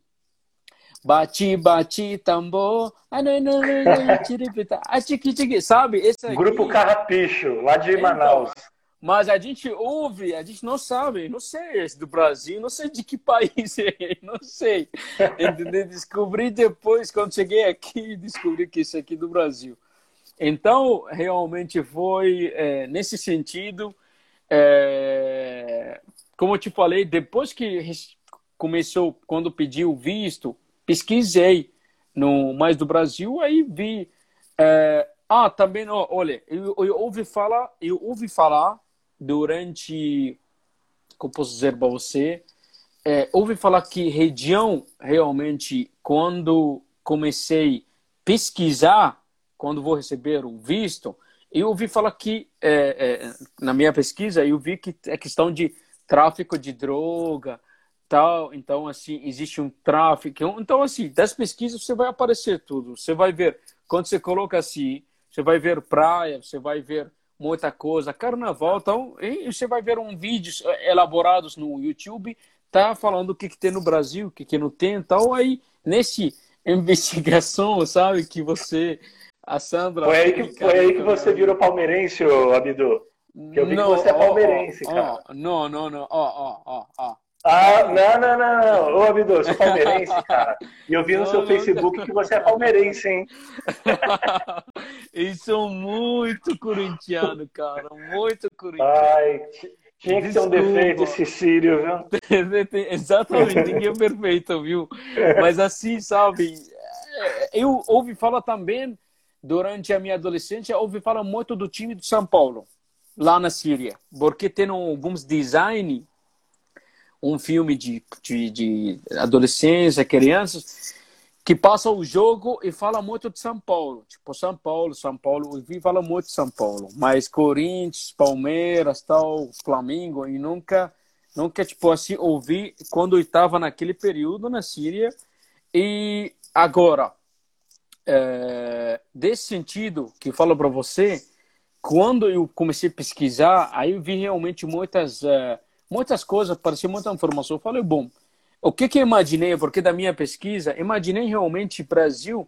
Bati, bati, tambor. Sabe? Esse aqui... Grupo Carrapicho, lá de então, Manaus. Mas a gente ouve, a gente não sabe, não sei esse do Brasil, não sei de que país é, não sei. Descobri depois, quando cheguei aqui, descobri que isso aqui é do Brasil. Então, realmente foi é, nesse sentido. É, como eu te falei, depois que começou, quando pedi o visto, pesquisei no mais do Brasil, aí vi. É, ah, também, olha, eu, eu, ouvi falar, eu ouvi falar durante, como posso dizer para você, é, ouvi falar que região realmente, quando comecei a pesquisar, quando vou receber o visto, eu ouvi falar que, é, é, na minha pesquisa, eu vi que é questão de tráfico de droga, tal. Então, assim, existe um tráfico. Então, assim, das pesquisas você vai aparecer tudo. Você vai ver, quando você coloca assim, você vai ver praia, você vai ver muita coisa, carnaval, então, e você vai ver um vídeos elaborados no YouTube, tá falando o que, que tem no Brasil, o que, que não tem, então aí, nesse investigação, sabe, que você, a Sandra... Foi aí que, foi aí que você virou palmeirense, Abidu? Que eu vi não, que você é palmeirense, cara. Não, não, não, ó, ó, ó, ó. Ah, não, não, não, não. Ô, Abidô, eu sou palmeirense, cara. E eu vi no seu Facebook que você é palmeirense, hein? Eu sou muito corintiano, cara. Muito corintiano. Ai, tinha que Desculpa. ter um defeito esse Sírio, viu? Exatamente, ninguém é perfeito, viu? Mas assim, sabe, eu ouvi falar também, durante a minha adolescência, ouvi falar muito do time do São Paulo, lá na Síria. Porque tem alguns design um filme de, de, de adolescência, crianças, que passa o jogo e fala muito de São Paulo. Tipo, São Paulo, São Paulo, e fala muito de São Paulo. Mas Corinthians, Palmeiras, tal, Flamengo, e nunca, nunca tipo assim, ouvi quando eu estava naquele período na Síria. E agora, é, desse sentido que eu falo para você, quando eu comecei a pesquisar, aí eu vi realmente muitas... É, muitas coisas, parecia muita informação. Eu falei, bom, o que que eu imaginei, porque da minha pesquisa, imaginei realmente Brasil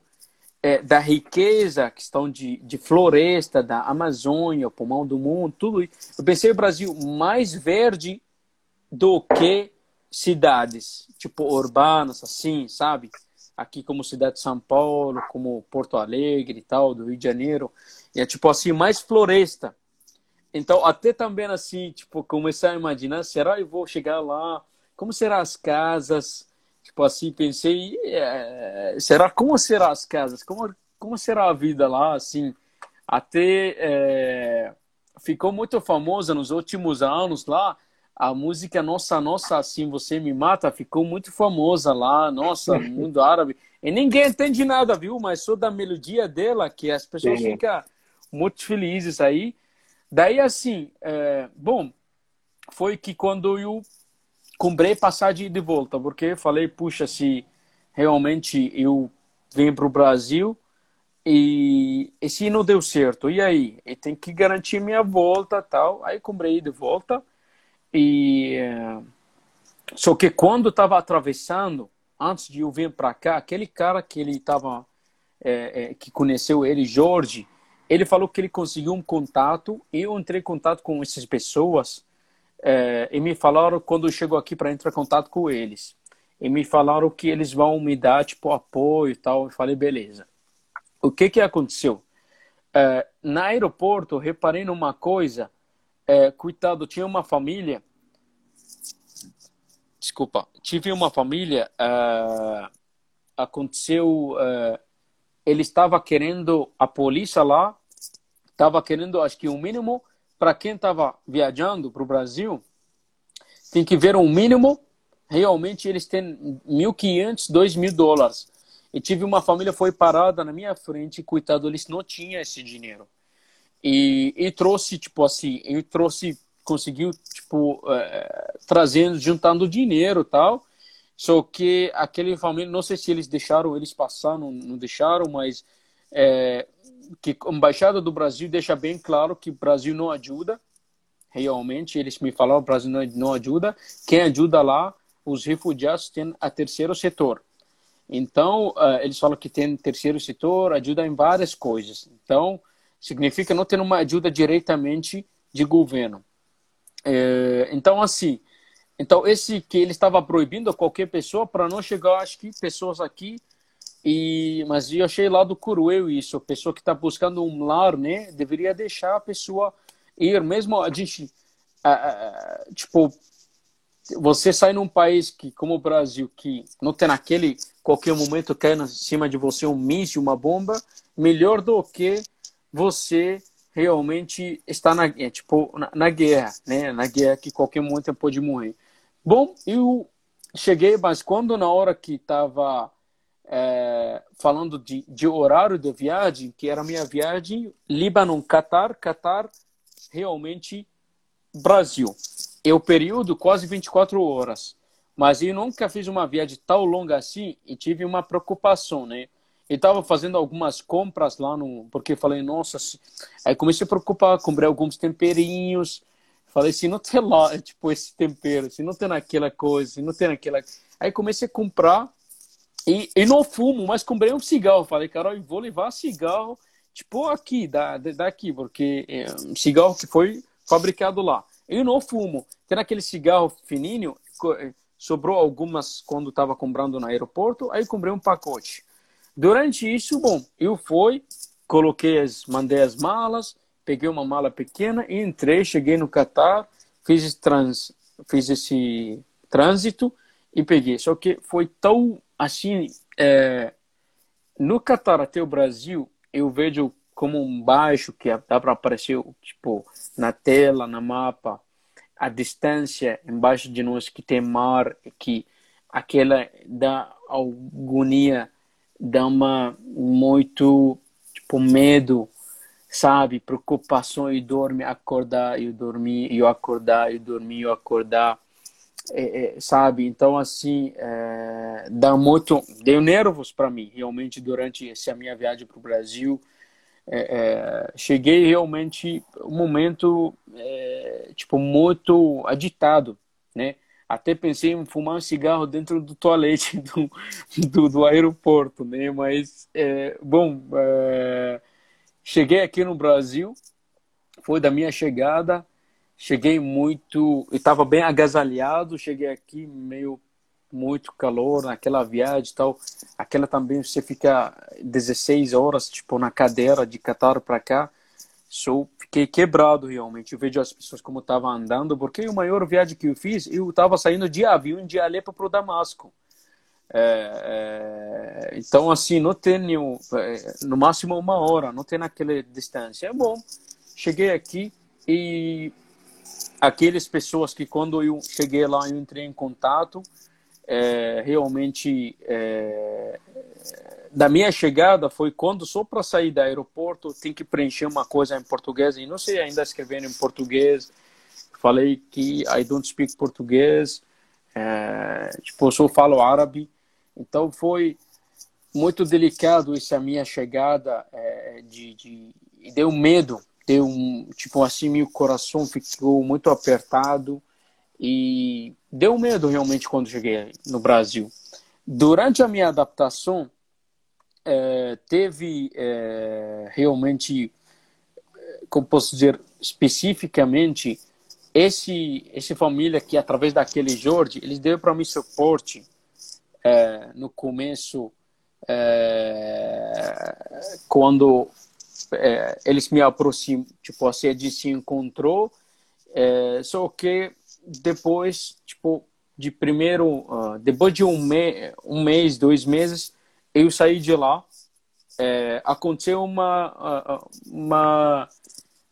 é, da riqueza, questão de, de floresta, da Amazônia, pulmão do mundo, tudo isso. Eu pensei o Brasil mais verde do que cidades, tipo urbanas, assim, sabe? Aqui como cidade de São Paulo, como Porto Alegre e tal, do Rio de Janeiro. E é tipo assim, mais floresta. Então, até também assim, tipo, começar a imaginar, será eu vou chegar lá? Como serão as casas? Tipo assim, pensei, é, será como serão as casas? Como como será a vida lá? Assim, até é, ficou muito famosa nos últimos anos lá. A música Nossa Nossa Assim Você Me Mata ficou muito famosa lá, nossa, no mundo árabe. E ninguém entende nada, viu? Mas só da melodia dela, que as pessoas Sim. ficam muito felizes aí. Daí, assim, é, bom, foi que quando eu comprei passagem de volta, porque falei, puxa, se realmente eu venho para o Brasil e, e se não deu certo, e aí? E tem que garantir minha volta tal. Aí comprei de volta e... É, só que quando estava atravessando, antes de eu vir para cá, aquele cara que ele estava, é, é, que conheceu ele, Jorge, ele falou que ele conseguiu um contato. Eu entrei em contato com essas pessoas é, e me falaram quando chegou aqui para entrar em contato com eles. e me falaram que eles vão me dar tipo apoio e tal. Eu falei, beleza. O que que aconteceu? É, no aeroporto, reparei numa coisa. É, coitado, tinha uma família. Desculpa, tive uma família. É, aconteceu. É, ele estava querendo a polícia lá, estava querendo, acho que o um mínimo para quem estava viajando para o Brasil, tem que ver um mínimo realmente eles têm 1.500, 2.000 dólares. E tive uma família foi parada na minha frente, coitado, eles não tinham esse dinheiro. E, e trouxe, tipo assim, e trouxe, conseguiu, tipo, é, trazendo, juntando dinheiro tal. Só que aquele família, não sei se eles deixaram eles passar, não, não deixaram, mas é, que a Embaixada do Brasil deixa bem claro que o Brasil não ajuda. Realmente, eles me falaram, o Brasil não, não ajuda. Quem ajuda lá os refugiados têm a terceiro setor. Então, uh, eles falam que tem terceiro setor, ajuda em várias coisas. Então, significa não ter uma ajuda diretamente de governo. É, então, assim, então esse que ele estava proibindo a qualquer pessoa para não chegar, acho que pessoas aqui e mas eu achei lá do cruel isso, a pessoa que está buscando um lar, né, deveria deixar a pessoa ir, mesmo a gente, tipo, você sai num país que, como o Brasil, que não tem naquele qualquer momento cai em cima de você um míssil, uma bomba, melhor do que você realmente está na, é, tipo, na, na, guerra, né? Na guerra que qualquer momento pode morrer. Bom, eu cheguei, mas quando na hora que estava é, falando de, de horário de viagem, que era minha viagem Líbano, Catar, Catar, realmente Brasil é o período quase 24 horas. Mas eu nunca fiz uma viagem tão longa assim e tive uma preocupação, né? Eu estava fazendo algumas compras lá no. Porque falei, nossa. Aí comecei a preocupar, comprei alguns temperinhos. Falei, se não tem lá, tipo, esse tempero, se não tem aquela coisa, se não tem aquela. Aí comecei a comprar e, e não fumo, mas comprei um cigarro. Falei, Carol, eu vou levar cigarro, tipo, aqui, da, daqui, porque é um cigarro que foi fabricado lá. Eu não fumo. Tem aquele cigarro fininho, sobrou algumas quando estava comprando no aeroporto, aí comprei um pacote. Durante isso, bom, eu fui, coloquei as, mandei as malas, peguei uma mala pequena e entrei, cheguei no Catar, fiz trans, fiz esse trânsito e peguei. Só que foi tão assim, é, no Catar até o Brasil, eu vejo como um baixo que dá para aparecer tipo na tela, na mapa, a distância embaixo de nós que tem mar, que aquela dá agonia, dá uma muito tipo medo, sabe, preocupação e dorme, acordar, eu dormir, eu acordar, eu dormir, eu acordar, é, é, sabe? Então assim é, dá muito, deu nervos para mim realmente durante essa minha viagem para o Brasil é, é, cheguei realmente um momento é, tipo muito agitado, né? Até pensei em fumar um cigarro dentro do toalete do, do, do aeroporto, né? Mas bom, cheguei aqui no Brasil, foi da minha chegada, cheguei muito, estava bem agasalhado, cheguei aqui meio muito calor naquela viagem e tal. Aquela também você fica 16 horas tipo na cadeira de Qatar para cá. Sou fiquei quebrado realmente. Eu vejo as pessoas como estavam andando, porque a maior viagem que eu fiz, eu estava saindo de avião de Alepo para o Damasco. É, é, então assim não tenho é, no máximo uma hora, não tem naquela distância. É bom. Cheguei aqui e aquelas pessoas que quando eu cheguei lá eu entrei em contato é, realmente é, da minha chegada foi quando só para sair do aeroporto tem que preencher uma coisa em português e não sei ainda escrevendo em português falei que I don't speak português é, tipo eu só falo árabe então foi muito delicado essa minha chegada é, de, de deu medo deu um tipo assim meu coração ficou muito apertado e deu medo realmente quando cheguei no Brasil. Durante a minha adaptação, é, teve é, realmente, como posso dizer, especificamente, esse esse família que através daquele Jorge, eles deu para mim suporte é, no começo, é, quando é, eles me aproximam, tipo, a sede se encontrou, é, só que depois, tipo, de primeiro, uh, depois de um, me um mês, dois meses, eu saí de lá. É, aconteceu uma, uh, uma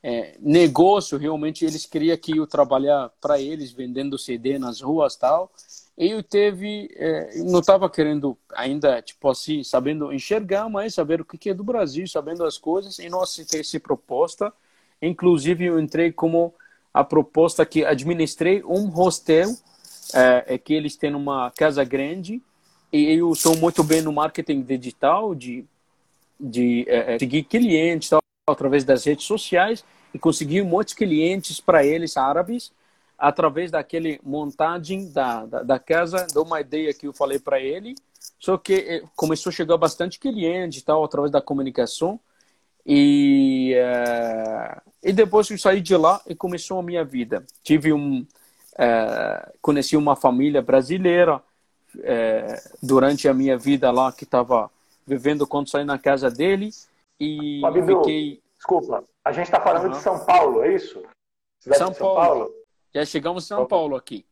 é, negócio, realmente eles queriam que eu trabalhar para eles, vendendo CD nas ruas tal. Eu teve, é, não estava querendo ainda, tipo assim, sabendo enxergar, mas saber o que é do Brasil, sabendo as coisas, e aceitei essa proposta. Inclusive, eu entrei como a proposta que administrei um hostel, é, é que eles têm uma casa grande, e eu sou muito bem no marketing digital, de, de é, é seguir clientes tal, através das redes sociais, e conseguir muitos clientes para eles árabes, através daquele montagem da, da, da casa, dou uma ideia que eu falei para ele, só que é, começou a chegar bastante cliente tal, através da comunicação, e, uh, e depois eu saí de lá e começou a minha vida. Tive um, uh, conheci uma família brasileira uh, durante a minha vida lá que estava vivendo quando saí na casa dele e Fabido, fiquei. Desculpa, a gente está falando uhum. de São Paulo, é isso? Cidade São, São Paulo. Paulo. Já chegamos em São Paulo aqui.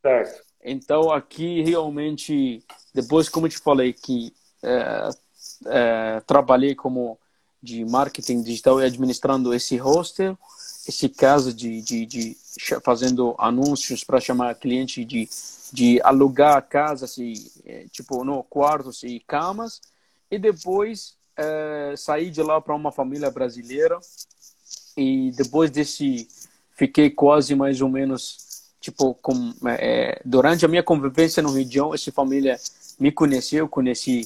Certo. Então aqui realmente depois como eu te falei que trabalhei como de marketing digital e administrando esse hostel, esse caso de, de, de fazendo anúncios para chamar cliente de, de alugar casas e é, tipo no quartos e camas e depois é, saí de lá para uma família brasileira e depois desse fiquei quase mais ou menos tipo com é, durante a minha convivência no região essa família me conheceu conheci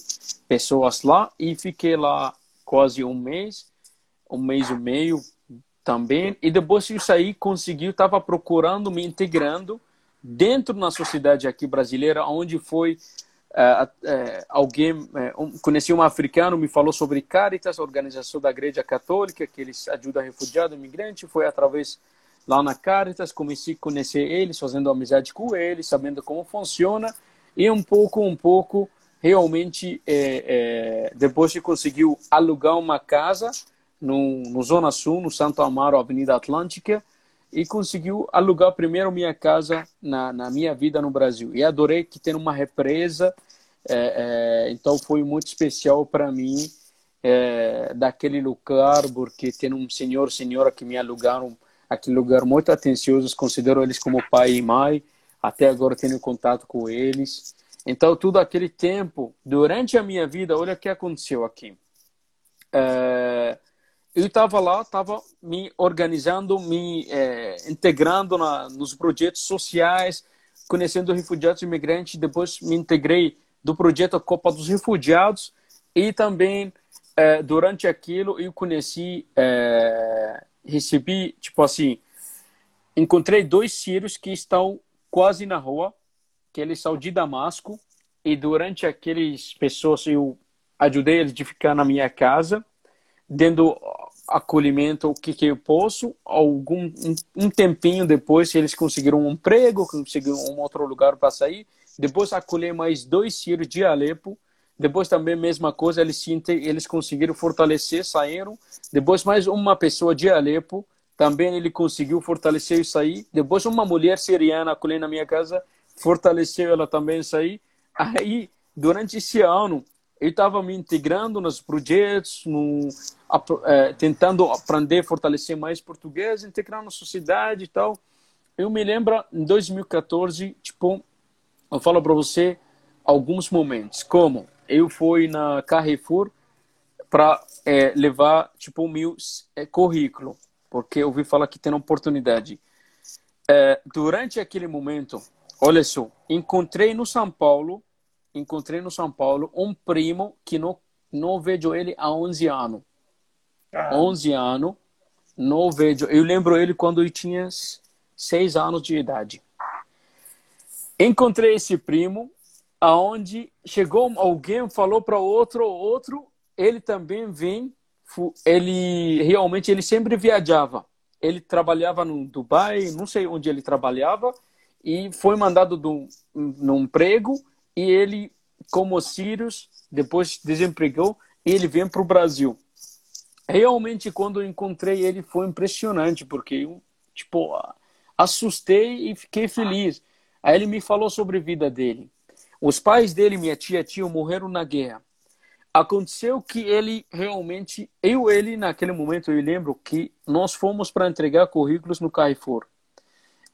pessoas lá e fiquei lá quase um mês, um mês e meio também. E depois eu saí, consegui, estava procurando, me integrando dentro na sociedade aqui brasileira, onde foi uh, uh, alguém, uh, um, conheci um africano, me falou sobre Caritas, organização da Igreja Católica, que eles ajudam refugiado, imigrante, foi através lá na Caritas, comecei a conhecer eles, fazendo amizade com eles, sabendo como funciona, e um pouco, um pouco, realmente, é, é, depois que conseguiu alugar uma casa no, no Zona Sul, no Santo Amaro, Avenida Atlântica, e conseguiu alugar primeiro minha casa na, na minha vida no Brasil. E adorei que tem uma represa, é, é então foi muito especial para mim é, daquele lugar, porque tem um senhor, senhora que me alugaram aquele lugar muito atencioso, considero eles como pai e mãe, até agora tenho contato com eles. Então, tudo aquele tempo, durante a minha vida, olha o que aconteceu aqui. É, eu estava lá, estava me organizando, me é, integrando na, nos projetos sociais, conhecendo refugiados e imigrantes. Depois me integrei do projeto Copa dos Refugiados e também é, durante aquilo eu conheci, é, recebi, tipo assim, encontrei dois sírios que estão quase na rua que eles são de Damasco e durante aqueles pessoas eu ajudei eles de ficar na minha casa, dando acolhimento o que, que eu posso, algum um, um tempinho depois eles conseguiram um emprego, conseguiram um outro lugar para sair, depois acolher mais dois sírios de Alepo, depois também mesma coisa, eles, eles conseguiram fortalecer, saíram, depois mais uma pessoa de Alepo, também ele conseguiu fortalecer e sair, depois uma mulher siriana acolhendo na minha casa, fortaleceu ela também aí. Aí, durante esse ano, eu estava me integrando nos projetos, no, é, tentando aprender, fortalecer mais português, integrar na sociedade e tal. Eu me lembro, em 2014, tipo, eu falo para você alguns momentos, como eu fui na Carrefour para é, levar, tipo, o meu é, currículo, porque eu ouvi falar que tem uma oportunidade. É, durante aquele momento, Olha só, encontrei no São Paulo, encontrei no São Paulo um primo que não, não vejo ele há 11 anos. Ah. 11 anos, não vejo. Eu lembro ele quando eu tinha 6 anos de idade. Encontrei esse primo, aonde chegou alguém, falou para outro, outro, ele também vem, ele realmente ele sempre viajava. Ele trabalhava no Dubai, não sei onde ele trabalhava, e foi mandado do, no emprego e ele como Sirius, depois desempregou, e ele vem para o Brasil. Realmente, quando eu encontrei ele, foi impressionante, porque eu, tipo, assustei e fiquei feliz. Aí ele me falou sobre a vida dele. Os pais dele, minha tia, tio, morreram na guerra. Aconteceu que ele realmente, eu ele, naquele momento, eu lembro que nós fomos para entregar currículos no Carrefour.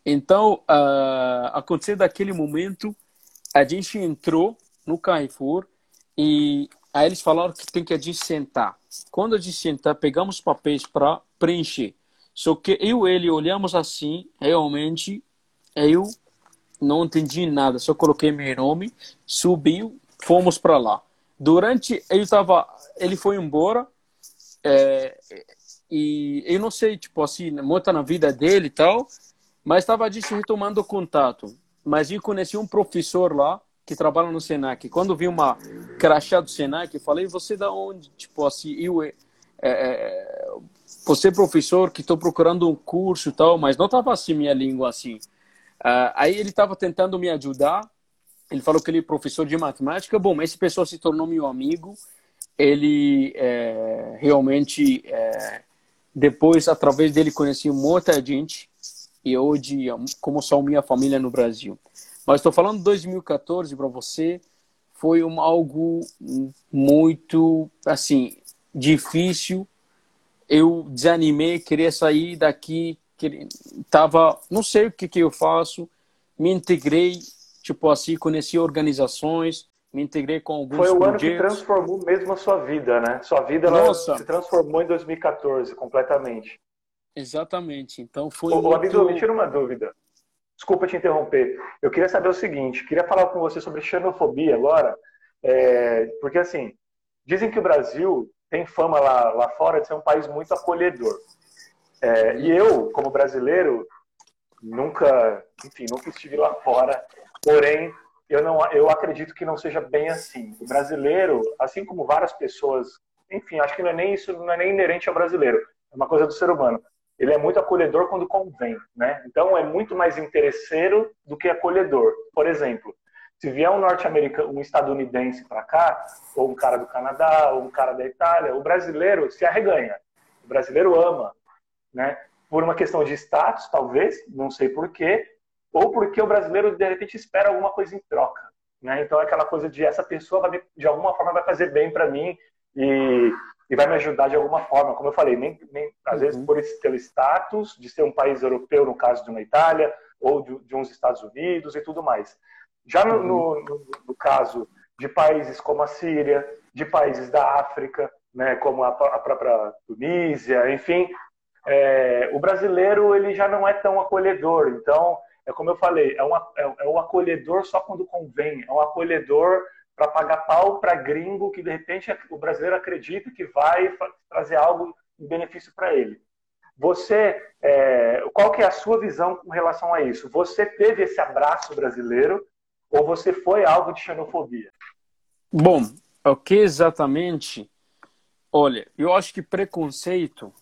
Então, uh, aconteceu daquele momento, a gente entrou no Carrefour e aí eles falaram que tem que a gente sentar. Quando a gente sentar, pegamos papéis para preencher. Só que eu e ele olhamos assim, realmente, eu não entendi nada, só coloquei meu nome, subiu, fomos para lá. Durante, ele tava, ele foi embora, é, e eu não sei, tipo assim, muito na vida dele e tal, mas estava disso retomando contato. Mas eu conheci um professor lá que trabalha no Senac. Quando vi uma crachá do Senac, falei, você da onde? Tipo assim, eu é, é, você é professor que estou procurando um curso e tal, mas não estava assim minha língua assim. Uh, aí ele estava tentando me ajudar. Ele falou que ele é professor de matemática. Bom, esse pessoal se tornou meu amigo. Ele é, realmente, é, depois, através dele, conheci muita gente e hoje como são minha família no Brasil. Mas estou falando de 2014 para você, foi um, algo muito assim difícil. Eu desanimei, queria sair daqui, tava, não sei o que que eu faço. Me integrei, tipo assim, conheci organizações, me integrei com alguns Foi o projetos. ano que transformou mesmo a sua vida, né? Sua vida ela se transformou em 2014 completamente. Exatamente. Então foi. Ô, muito... Abdu, me tira uma dúvida. Desculpa te interromper. Eu queria saber o seguinte: queria falar com você sobre xenofobia agora, é, porque assim, dizem que o Brasil tem fama lá, lá fora de ser um país muito acolhedor. É, e eu, como brasileiro, nunca, enfim, nunca estive lá fora. Porém, eu não, eu acredito que não seja bem assim. O brasileiro, assim como várias pessoas, enfim, acho que não é nem isso, não é nem inerente ao brasileiro. É uma coisa do ser humano ele é muito acolhedor quando convém, né? Então é muito mais interesseiro do que acolhedor. Por exemplo, se vier um norte-americano, um estadunidense para cá, ou um cara do Canadá, ou um cara da Itália, o brasileiro se arreganha. O brasileiro ama, né? Por uma questão de status, talvez, não sei porquê, ou porque o brasileiro de repente espera alguma coisa em troca, né? Então é aquela coisa de essa pessoa vai, de alguma forma vai fazer bem para mim e e vai me ajudar de alguma forma. Como eu falei, nem, nem às uhum. vezes por esse, pelo status de ser um país europeu, no caso de uma Itália, ou de, de uns Estados Unidos e tudo mais. Já no, uhum. no, no, no, caso de países como a Síria, de países da África, né, como a, a própria Tunísia, enfim, é, o brasileiro ele já não é tão acolhedor. Então, é como eu falei, é um, é, é um acolhedor só quando convém, é um acolhedor para pagar pau para gringo que de repente o brasileiro acredita que vai trazer algo em benefício para ele. Você, é, qual que é a sua visão com relação a isso? Você teve esse abraço brasileiro ou você foi alvo de xenofobia? Bom, o que exatamente? Olha, eu acho que preconceito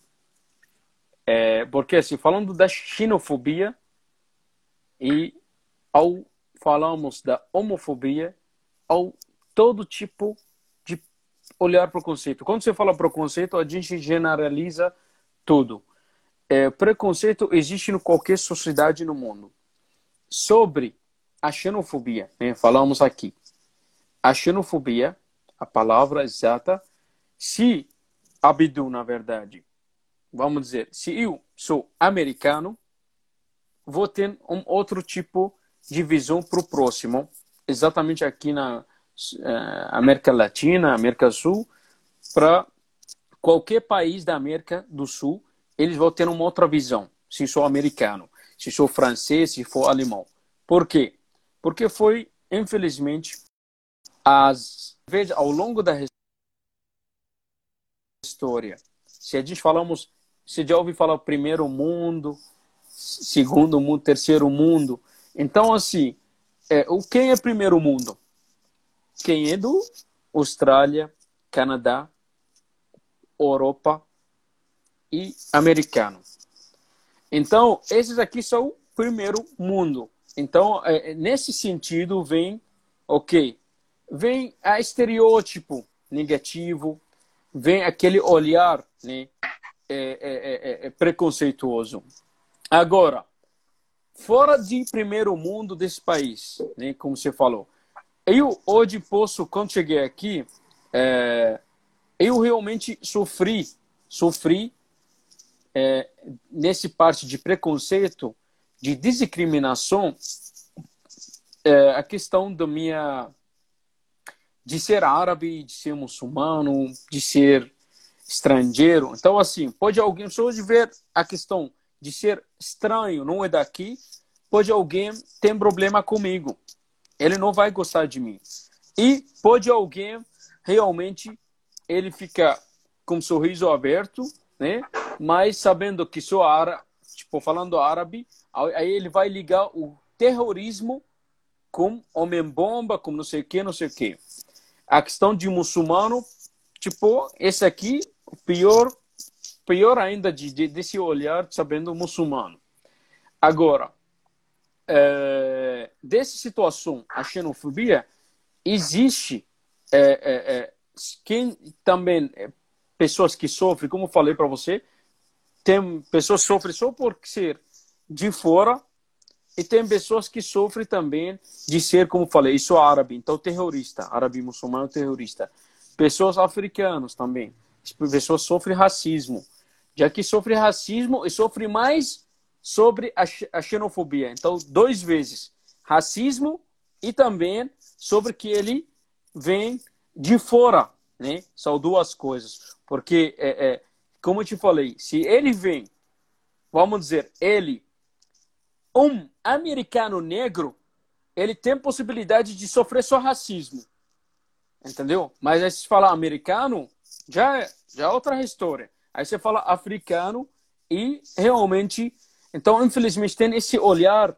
é, porque assim, falando da xenofobia e ao falamos da homofobia, ao todo tipo de olhar para o conceito. Quando você fala preconceito, a gente generaliza tudo. É, preconceito existe em qualquer sociedade no mundo. Sobre a xenofobia, né? falamos aqui. A xenofobia, a palavra exata, se Abdu, na verdade, vamos dizer, se eu sou americano, vou ter um outro tipo de visão para o próximo, exatamente aqui na, é, América Latina, América do Sul, para qualquer país da América do Sul, eles vão ter uma outra visão. Se sou americano, se sou francês, se for alemão. Por quê? Porque foi, infelizmente, ao longo da história, se a gente falamos, se já ouve falar primeiro mundo, segundo mundo, terceiro mundo, então assim, é, o quem é primeiro mundo? quem é do Austrália, Canadá, Europa e americano. Então, esses aqui são o primeiro mundo. Então, é, é nesse sentido, vem, ok, vem a estereótipo negativo, vem aquele olhar né, é, é, é, é preconceituoso. Agora, fora de primeiro mundo desse país, né, como você falou, eu hoje posso, quando cheguei aqui, é, eu realmente sofri, sofri é, nesse parte de preconceito, de discriminação, é, a questão da minha de ser árabe, de ser muçulmano, de ser estrangeiro. Então, assim, pode alguém, só de ver a questão de ser estranho, não é daqui, pode alguém ter problema comigo. Ele não vai gostar de mim. E pode alguém realmente ele fica com um sorriso aberto, né? Mas sabendo que sou árabe, tipo falando árabe, aí ele vai ligar o terrorismo com homem-bomba, com não sei o que, não sei o que. A questão de muçulmano, tipo, esse aqui, pior, pior ainda de, de desse olhar sabendo muçulmano. Agora, é, dessa situação, a xenofobia, existe é, é, é quem também, é, pessoas que sofrem, como falei para você, tem pessoas que sofrem só por ser de fora e tem pessoas que sofrem também de ser, como falei, isso árabe, então terrorista, árabe muçulmano terrorista. Pessoas africanas também. Pessoas sofrem racismo. Já que sofre racismo e sofre mais sobre a xenofobia. Então, dois vezes. Racismo e também sobre que ele vem de fora. Né? São duas coisas. Porque, é, é, como eu te falei, se ele vem, vamos dizer, ele um americano negro, ele tem possibilidade de sofrer só racismo. Entendeu? Mas aí se fala americano, já é, já é outra história. Aí você fala africano e realmente, então infelizmente tem esse olhar,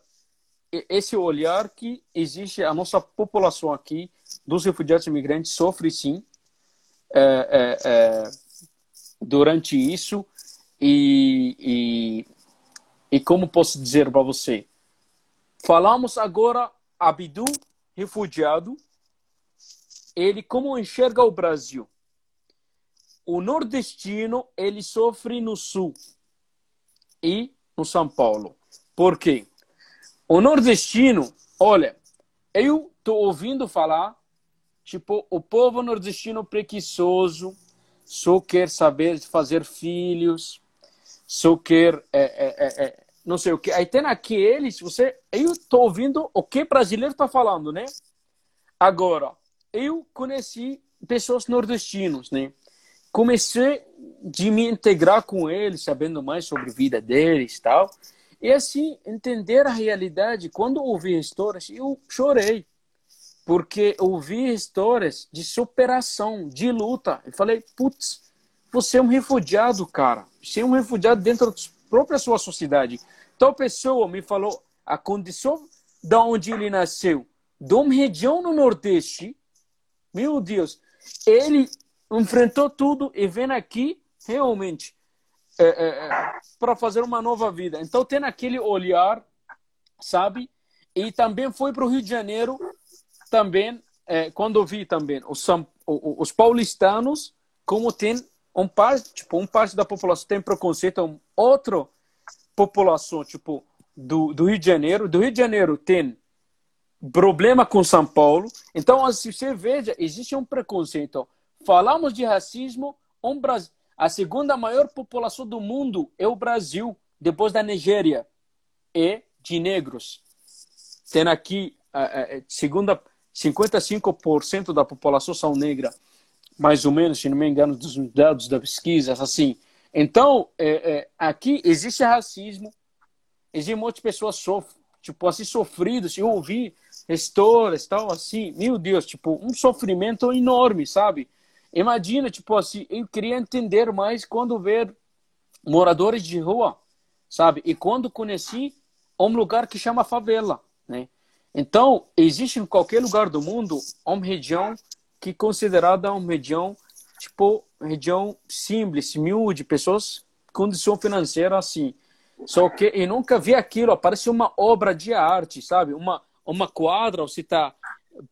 esse olhar que existe a nossa população aqui dos refugiados imigrantes sofre sim é, é, é, durante isso e, e e como posso dizer para você? Falamos agora Abdu, refugiado, ele como enxerga o Brasil. O nordestino, ele sofre no sul e no São Paulo. Por quê? O nordestino, olha, eu tô ouvindo falar, tipo, o povo nordestino preguiçoso, só quer saber fazer filhos, só quer é, é, é, é, não sei o que. Aí tem aqueles, você, eu tô ouvindo o que brasileiro tá falando, né? Agora, eu conheci pessoas nordestinos, né? Comecei de me integrar com eles, sabendo mais sobre a vida deles e tal. E assim, entender a realidade. Quando ouvi histórias, eu chorei. Porque ouvi histórias de superação, de luta. E falei, putz, você é um refugiado, cara. Você é um refugiado dentro da própria sua sociedade. Tal pessoa me falou a condição de onde ele nasceu, de uma região no Nordeste. Meu Deus, ele enfrentou tudo e vem aqui realmente é, é, é, para fazer uma nova vida. Então tem aquele olhar, sabe? E também foi para o Rio de Janeiro, também, é, quando eu vi também os, os paulistanos, como tem um parte, tipo, um parte da população tem preconceito, um outra população, tipo, do, do Rio de Janeiro, do Rio de Janeiro tem problema com São Paulo. Então, se assim, você veja, existe um preconceito. Falamos de racismo, um Brasil, a segunda maior população do mundo é o Brasil, depois da Nigéria, e de negros. Tem aqui, a, a, segunda, 55% da população são negra mais ou menos, se não me engano, dos dados da pesquisa, assim. Então, é, é, aqui existe racismo, existem muitas pessoas sofrem, tipo, assim, sofridas. Eu ouvi histórias, tal, assim, meu Deus, tipo, um sofrimento enorme, sabe? Imagina, tipo assim, eu queria entender mais quando ver moradores de rua, sabe? E quando conheci um lugar que chama favela, né? Então, existe em qualquer lugar do mundo uma região que é considerada uma região, tipo, região simples, humilde, pessoas condição financeira assim. Só que eu nunca vi aquilo, parece uma obra de arte, sabe? Uma, uma quadra, você tá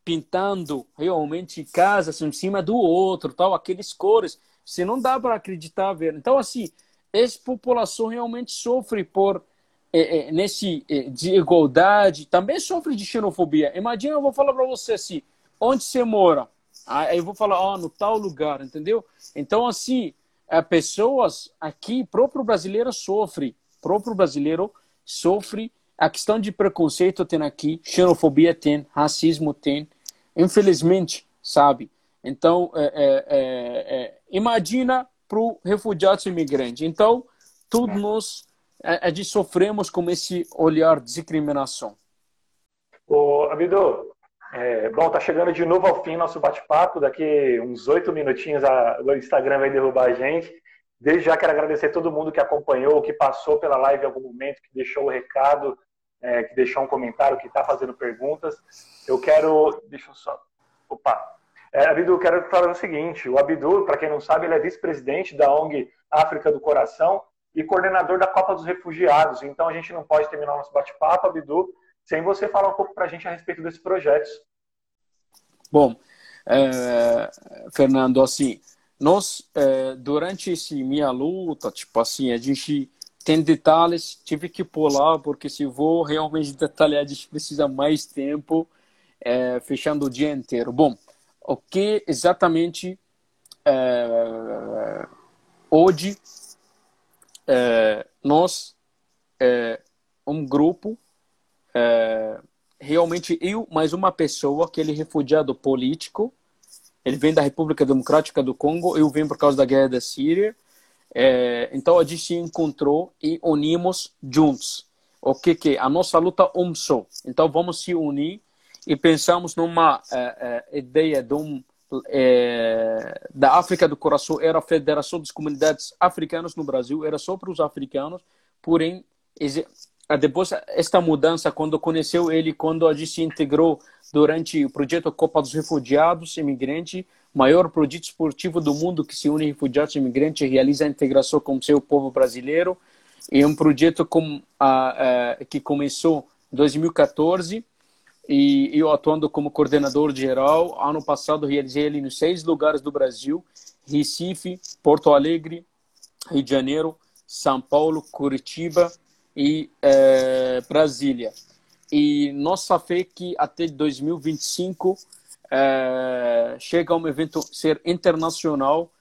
pintando realmente casas em cima do outro, tal, aqueles cores. Você não dá para acreditar ver. Então, assim, essa população realmente sofre por é, é, nesse é, também sofre de xenofobia. Imagina, eu vou falar para você assim, onde você mora? Aí eu vou falar, ó, oh, no tal lugar, entendeu? Então, assim, é, pessoas aqui, próprio brasileiro sofre, próprio brasileiro sofre. A questão de preconceito tem aqui, xenofobia tem, racismo tem, infelizmente, sabe? Então, é, é, é, é imagina para o refugiado imigrante. Então, todos nós a, gente sofremos com esse olhar de discriminação. Ô, Abido, é, bom, tá chegando de novo ao fim nosso bate-papo. Daqui uns oito minutinhos a, o Instagram vai derrubar a gente. Desde já quero agradecer todo mundo que acompanhou, que passou pela live em algum momento, que deixou o recado, é, que deixou um comentário, que está fazendo perguntas. Eu quero. Deixa eu só. Opa! É, Abdu, quero falar o seguinte: o Abdu, para quem não sabe, ele é vice-presidente da ONG África do Coração e coordenador da Copa dos Refugiados. Então a gente não pode terminar o nosso bate-papo, Abdu, sem você falar um pouco para a gente a respeito desses projetos. Bom, é, Fernando, assim, nós, é, durante esse minha luta, tipo assim, a gente tem detalhes, tive que pular, porque se vou realmente detalhar, a gente precisa mais tempo, é, fechando o dia inteiro. Bom, o que exatamente é, hoje é, nós, é, um grupo, é, realmente eu, mais uma pessoa, que ele é refugiado político, ele vem da República Democrática do Congo, eu vim por causa da guerra da Síria, é, então a gente se encontrou e unimos juntos. O que que a nossa luta um só. Então vamos se unir e pensamos numa é, é, ideia de um é, da África do Coração era a Federação das Comunidades Africanas no Brasil, era só para os africanos, porém depois esta mudança quando conheceu ele quando a gente se integrou durante o projeto Copa dos Refugiados Imigrantes maior projeto esportivo do mundo que se une refugiados e imigrantes e realiza a integração com o seu povo brasileiro é um projeto com, a, a, que começou em 2014 e eu atuando como coordenador geral ano passado realizei ele nos seis lugares do Brasil Recife Porto Alegre Rio de Janeiro São Paulo Curitiba e é, Brasília. E nossa fé é que até 2025 é, chega um evento ser internacional,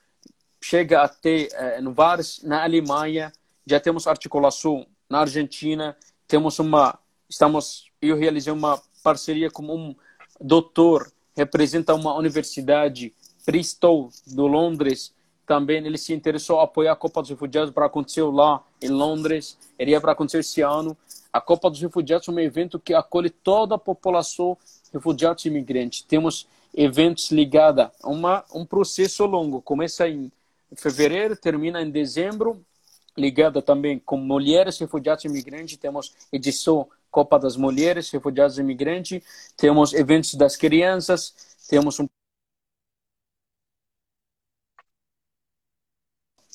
chega até é, no vários, na Alemanha, já temos articulação na Argentina, temos uma, estamos, eu realizei uma parceria com um doutor, representa uma universidade, Bristol, do Londres, também ele se interessou em apoiar a Copa dos Refugiados para acontecer lá em Londres, iria para acontecer esse ano. A Copa dos Refugiados é um evento que acolhe toda a população refugiados e imigrantes. Temos eventos ligados a uma, um processo longo, começa em fevereiro, termina em dezembro, ligada também com mulheres refugiadas e imigrantes, temos edição Copa das Mulheres Refugiadas e Imigrantes, temos eventos das crianças, temos um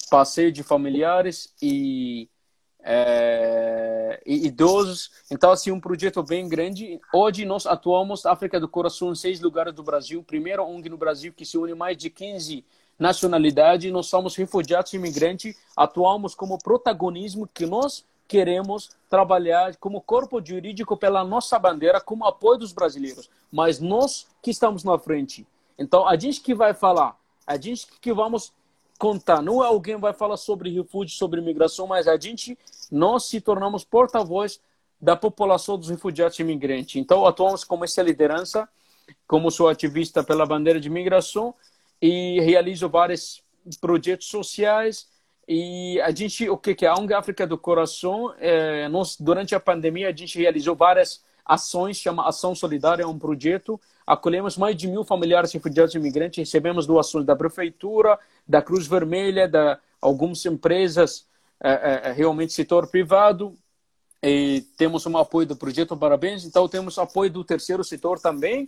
passeio de familiares e, é, e, idosos. Então, assim, um projeto bem grande. Hoje nós atuamos África do Coração seis lugares do Brasil. Primeiro ONG no Brasil que se une mais de 15 nacionalidades. Nós somos refugiados e imigrantes. Atuamos como protagonismo que nós queremos trabalhar como corpo jurídico pela nossa bandeira, como apoio dos brasileiros. Mas nós que estamos na frente. Então, a gente que vai falar, a gente que vamos contar. Não é alguém vai falar sobre refúgio, sobre imigração, mas a gente, nós se tornamos porta-voz da população dos refugiados e imigrantes. Então, atuamos como essa liderança, como sou ativista pela bandeira de imigração e realizo vários projetos sociais. E a gente, o que, que é a ONG África do Coração, é, nós, durante a pandemia, a gente realizou várias ações, chama Ação Solidária, é um projeto. Acolhemos mais de mil familiares refugiados e imigrantes, recebemos doações da prefeitura, da Cruz Vermelha, da algumas empresas, é, é, realmente setor privado. E temos um apoio do projeto Parabéns, então temos apoio do terceiro setor também.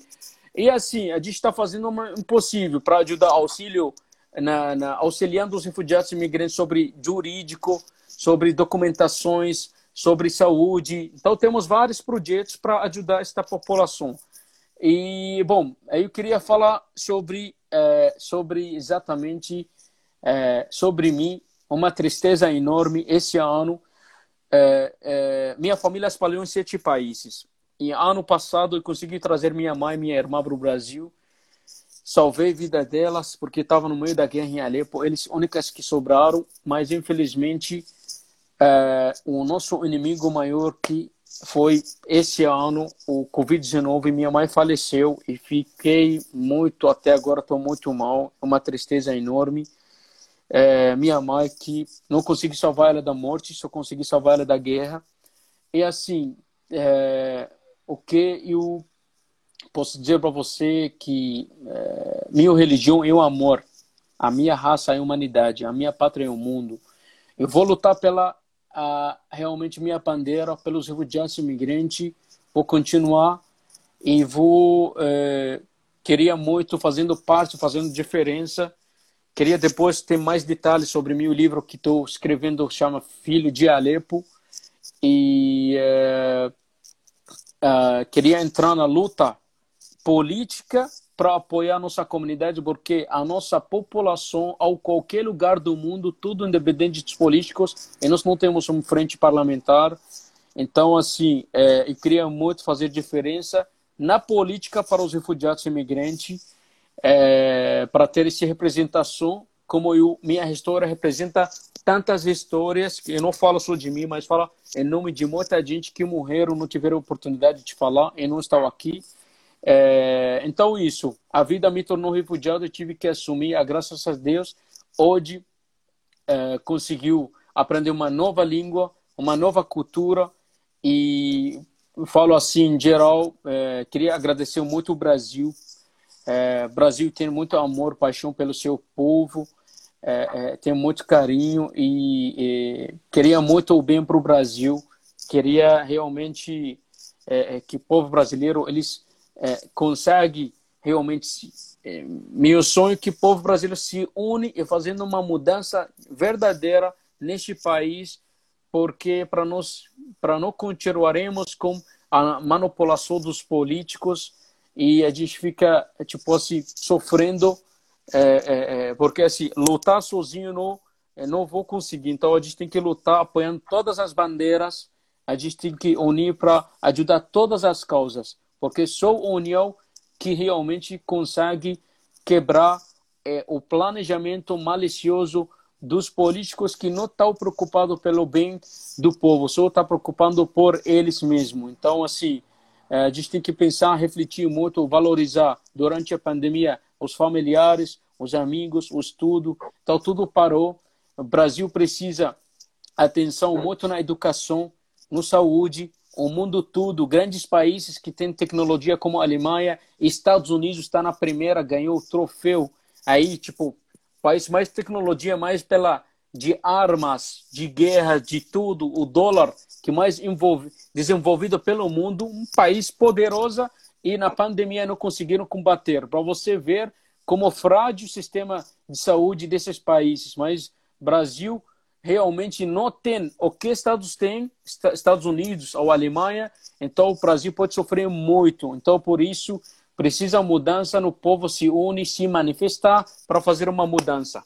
E assim, a gente está fazendo o impossível para ajudar auxílio, na, na, auxiliando os refugiados e imigrantes sobre jurídico, sobre documentações, sobre saúde. Então, temos vários projetos para ajudar esta população. E, bom, eu queria falar sobre, é, sobre exatamente é, sobre mim, uma tristeza enorme esse ano. É, é minha família espalhou em sete países. E ano passado eu consegui trazer minha mãe e minha irmã para o Brasil. Salvei a vida delas porque estava no meio da guerra em Alepo. Eles únicas que sobraram, mas infelizmente é, o nosso inimigo maior que foi esse ano o Covid-19. Minha mãe faleceu e fiquei muito até agora estou muito mal, uma tristeza enorme. É, minha mãe que não consegui salvar ela da morte, só consegui salvar ela da guerra. E assim, é, o que eu posso dizer para você que é, minha religião é o amor, a minha raça é a humanidade, a minha pátria é o mundo. Eu vou lutar pela realmente minha bandeira pelos refugiados imigrantes, vou continuar e vou é, queria muito fazendo parte, fazendo diferença. Queria depois ter mais detalhes sobre meu livro que estou escrevendo, chama Filho de Alepo. E é, uh, queria entrar na luta política para apoiar a nossa comunidade, porque a nossa população, ao qualquer lugar do mundo, tudo independente dos políticos, e nós não temos uma frente parlamentar. Então, assim, é, eu queria muito fazer diferença na política para os refugiados e imigrantes, é, para ter essa representação, como eu, minha história representa tantas histórias, que eu não falo só de mim, mas falo em nome de muita gente que morreram, não tiveram oportunidade de falar e não estão aqui. É, então, isso, a vida me tornou refugiado, eu tive que assumir, a graças a Deus, hoje é, conseguiu aprender uma nova língua, uma nova cultura e falo assim, em geral, é, queria agradecer muito o Brasil. É, Brasil tem muito amor, paixão pelo seu povo, é, é, tenho muito carinho e, e, queria muito o bem para o Brasil. Queria realmente é, que o povo brasileiro eles é, consegue realmente se, é, meu sonho é que o povo brasileiro se une e fazendo uma mudança verdadeira neste país, porque para nós para não continuaremos com a manipulação dos políticos e a gente fica tipo assim sofrendo é, é, é, porque assim, lutar sozinho não, é, não vou conseguir. Então a gente tem que lutar apoiando todas as bandeiras, a gente tem que unir para ajudar todas as causas, porque só a união que realmente consegue quebrar é, o planejamento malicioso dos políticos que não estão preocupados pelo bem do povo, só estão preocupando por eles mesmos. Então, assim, é, a gente tem que pensar, refletir muito, valorizar durante a pandemia os familiares, os amigos, o estudo. Então, tudo parou. O Brasil precisa atenção muito na educação, no saúde, o mundo todo, grandes países que têm tecnologia como a Alemanha, Estados Unidos está na primeira, ganhou o troféu. Aí, tipo, país mais tecnologia, mais pela de armas, de guerra, de tudo, o dólar que mais envolve, desenvolvido pelo mundo, um país poderoso e na pandemia não conseguiram combater. Para você ver como frágil o sistema de saúde desses países, mas Brasil realmente não tem o que Estados têm, Estados Unidos ou Alemanha, então o Brasil pode sofrer muito. Então por isso precisa mudança no povo se une, se manifestar para fazer uma mudança.